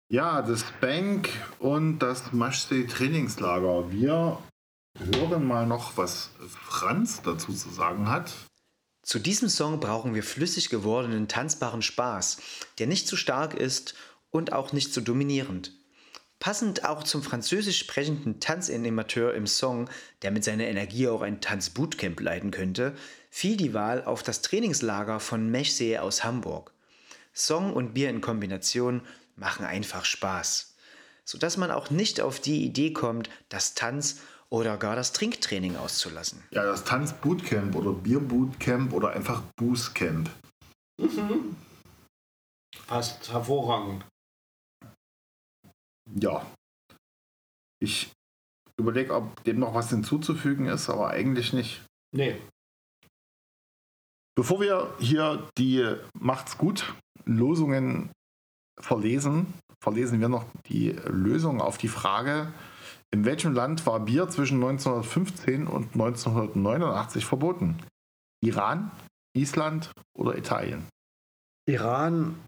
Ja, das Bank und das Maschsee Trainingslager. Wir hören mal noch, was Franz dazu zu sagen hat. Zu diesem Song brauchen wir flüssig gewordenen, tanzbaren Spaß, der nicht zu stark ist und auch nicht zu dominierend. Passend auch zum französisch sprechenden Tanzanimateur im Song, der mit seiner Energie auch ein Tanzbootcamp leiten könnte, fiel die Wahl auf das Trainingslager von Mechsee aus Hamburg. Song und Bier in Kombination machen einfach Spaß, sodass man auch nicht auf die Idee kommt, das Tanz- oder gar das Trinktraining auszulassen. Ja, das Tanzbootcamp oder Bierbootcamp oder einfach Boostcamp. Passt hervorragend. Ja. Ich überlege, ob dem noch was hinzuzufügen ist, aber eigentlich nicht. Nee. Bevor wir hier die Macht's gut Losungen verlesen, verlesen wir noch die Lösung auf die Frage, in welchem Land war Bier zwischen 1915 und 1989 verboten? Iran, Island oder Italien? Iran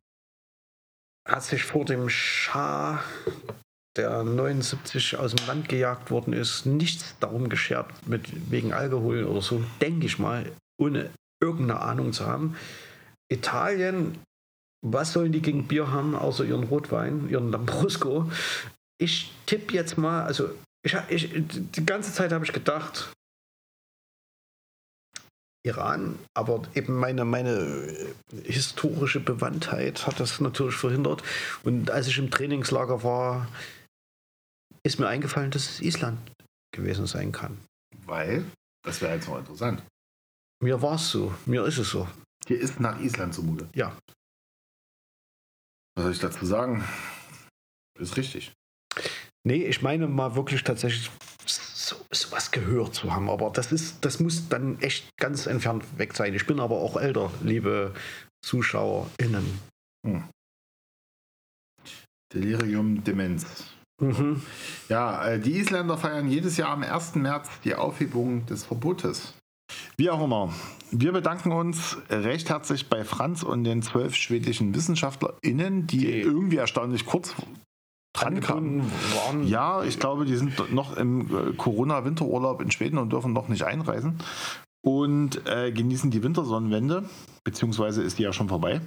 hat sich vor dem Schah, der 79 aus dem Land gejagt worden ist, nichts darum geschert, mit, wegen Alkohol oder so, denke ich mal, ohne irgendeine Ahnung zu haben. Italien, was sollen die gegen Bier haben, außer ihren Rotwein, ihren Lambrusco? Ich tippe jetzt mal, also ich, ich, die ganze Zeit habe ich gedacht, Iran, aber eben meine, meine äh, historische Bewandtheit hat das natürlich verhindert. Und als ich im Trainingslager war, ist mir eingefallen, dass es Island gewesen sein kann. Weil, das wäre jetzt noch interessant, Mir war es so, mir ist es so. hier ist nach Island zumute. Ja. Was soll ich dazu sagen? Ist richtig. Nee, ich meine mal wirklich tatsächlich so, sowas gehört zu haben, aber das ist, das muss dann echt ganz entfernt weg sein. Ich bin aber auch älter, liebe ZuschauerInnen. Delirium Demenz. Mhm. Ja, äh, die Isländer feiern jedes Jahr am 1. März die Aufhebung des Verbotes. Wie auch immer, wir bedanken uns recht herzlich bei Franz und den zwölf schwedischen WissenschaftlerInnen, die Die- irgendwie erstaunlich kurz dran kamen. Ja, ich glaube, die sind noch im äh, Corona-Winterurlaub in Schweden und dürfen noch nicht einreisen und äh, genießen die Wintersonnenwende, beziehungsweise ist die ja schon vorbei.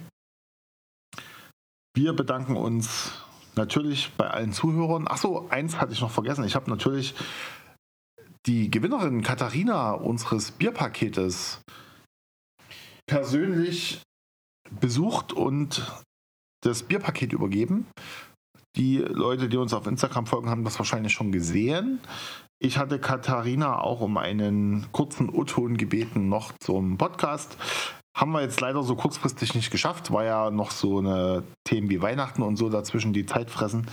Wir bedanken uns natürlich bei allen Zuhörern. Achso, eins hatte ich noch vergessen. Ich habe natürlich die Gewinnerin Katharina unseres Bierpaketes persönlich besucht und das Bierpaket übergeben. Die Leute, die uns auf Instagram folgen, haben das wahrscheinlich schon gesehen. Ich hatte Katharina auch um einen kurzen O-Ton gebeten noch zum Podcast. Haben wir jetzt leider so kurzfristig nicht geschafft, weil ja noch so eine Themen wie Weihnachten und so dazwischen die Zeit fressen.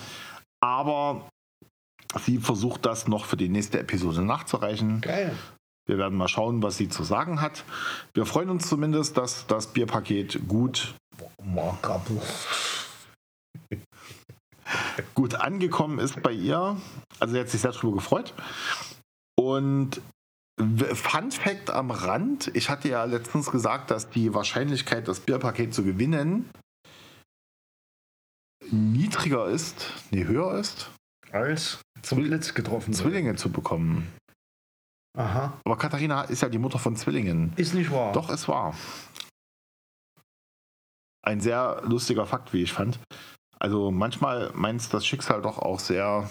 Aber sie versucht das noch für die nächste Episode nachzureichen. Geil. Wir werden mal schauen, was sie zu sagen hat. Wir freuen uns zumindest, dass das Bierpaket gut [LAUGHS] gut angekommen ist bei ihr. Also sie hat sich sehr darüber gefreut. Und Fun Fact am Rand, ich hatte ja letztens gesagt, dass die Wahrscheinlichkeit, das Bierpaket zu gewinnen, niedrig niedriger ist, nee, höher ist, Als zum Blitz getroffen wird. Zwillinge zu bekommen. Aha. Aber Katharina ist ja die Mutter von Zwillingen. Ist nicht wahr. Doch, es war. Ein sehr lustiger Fakt, wie ich fand. Also manchmal meint das Schicksal doch auch sehr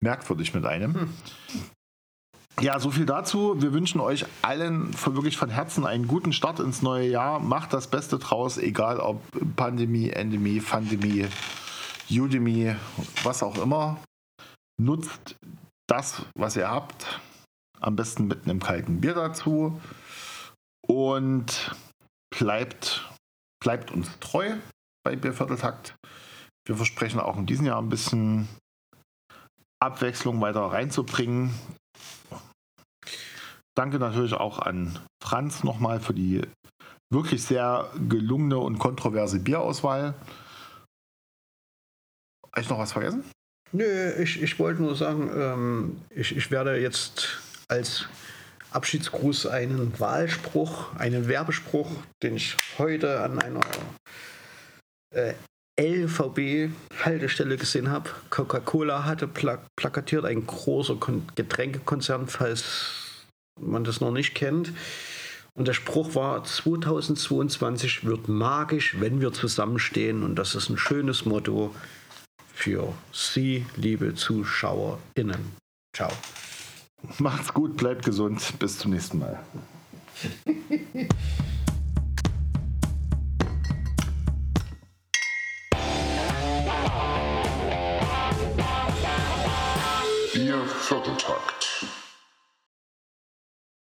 merkwürdig mit einem. Ja, so viel dazu. Wir wünschen euch allen von, wirklich von Herzen einen guten Start ins neue Jahr. Macht das Beste draus, egal ob Pandemie, Endemie, Pandemie, Udemy, was auch immer. Nutzt das, was ihr habt. Am besten mit einem kalten Bier dazu. Und bleibt, bleibt uns treu bei Biervierteltakt. Wir versprechen auch in diesem Jahr ein bisschen Abwechslung weiter reinzubringen. Danke natürlich auch an Franz nochmal für die wirklich sehr gelungene und kontroverse Bierauswahl. Habe ich noch was vergessen? Nö, ich, ich wollte nur sagen, ähm, ich, ich werde jetzt als Abschiedsgruß einen Wahlspruch, einen Werbespruch, den ich heute an einer äh, LVB-Haltestelle gesehen habe. Coca-Cola hatte pla plakatiert, ein großer Kon Getränkekonzern, falls man das noch nicht kennt. Und der Spruch war, 2022 wird magisch, wenn wir zusammenstehen. Und das ist ein schönes Motto für Sie, liebe ZuschauerInnen. Ciao. Macht's gut, bleibt gesund. Bis zum nächsten Mal. Ihr Vierteltakt.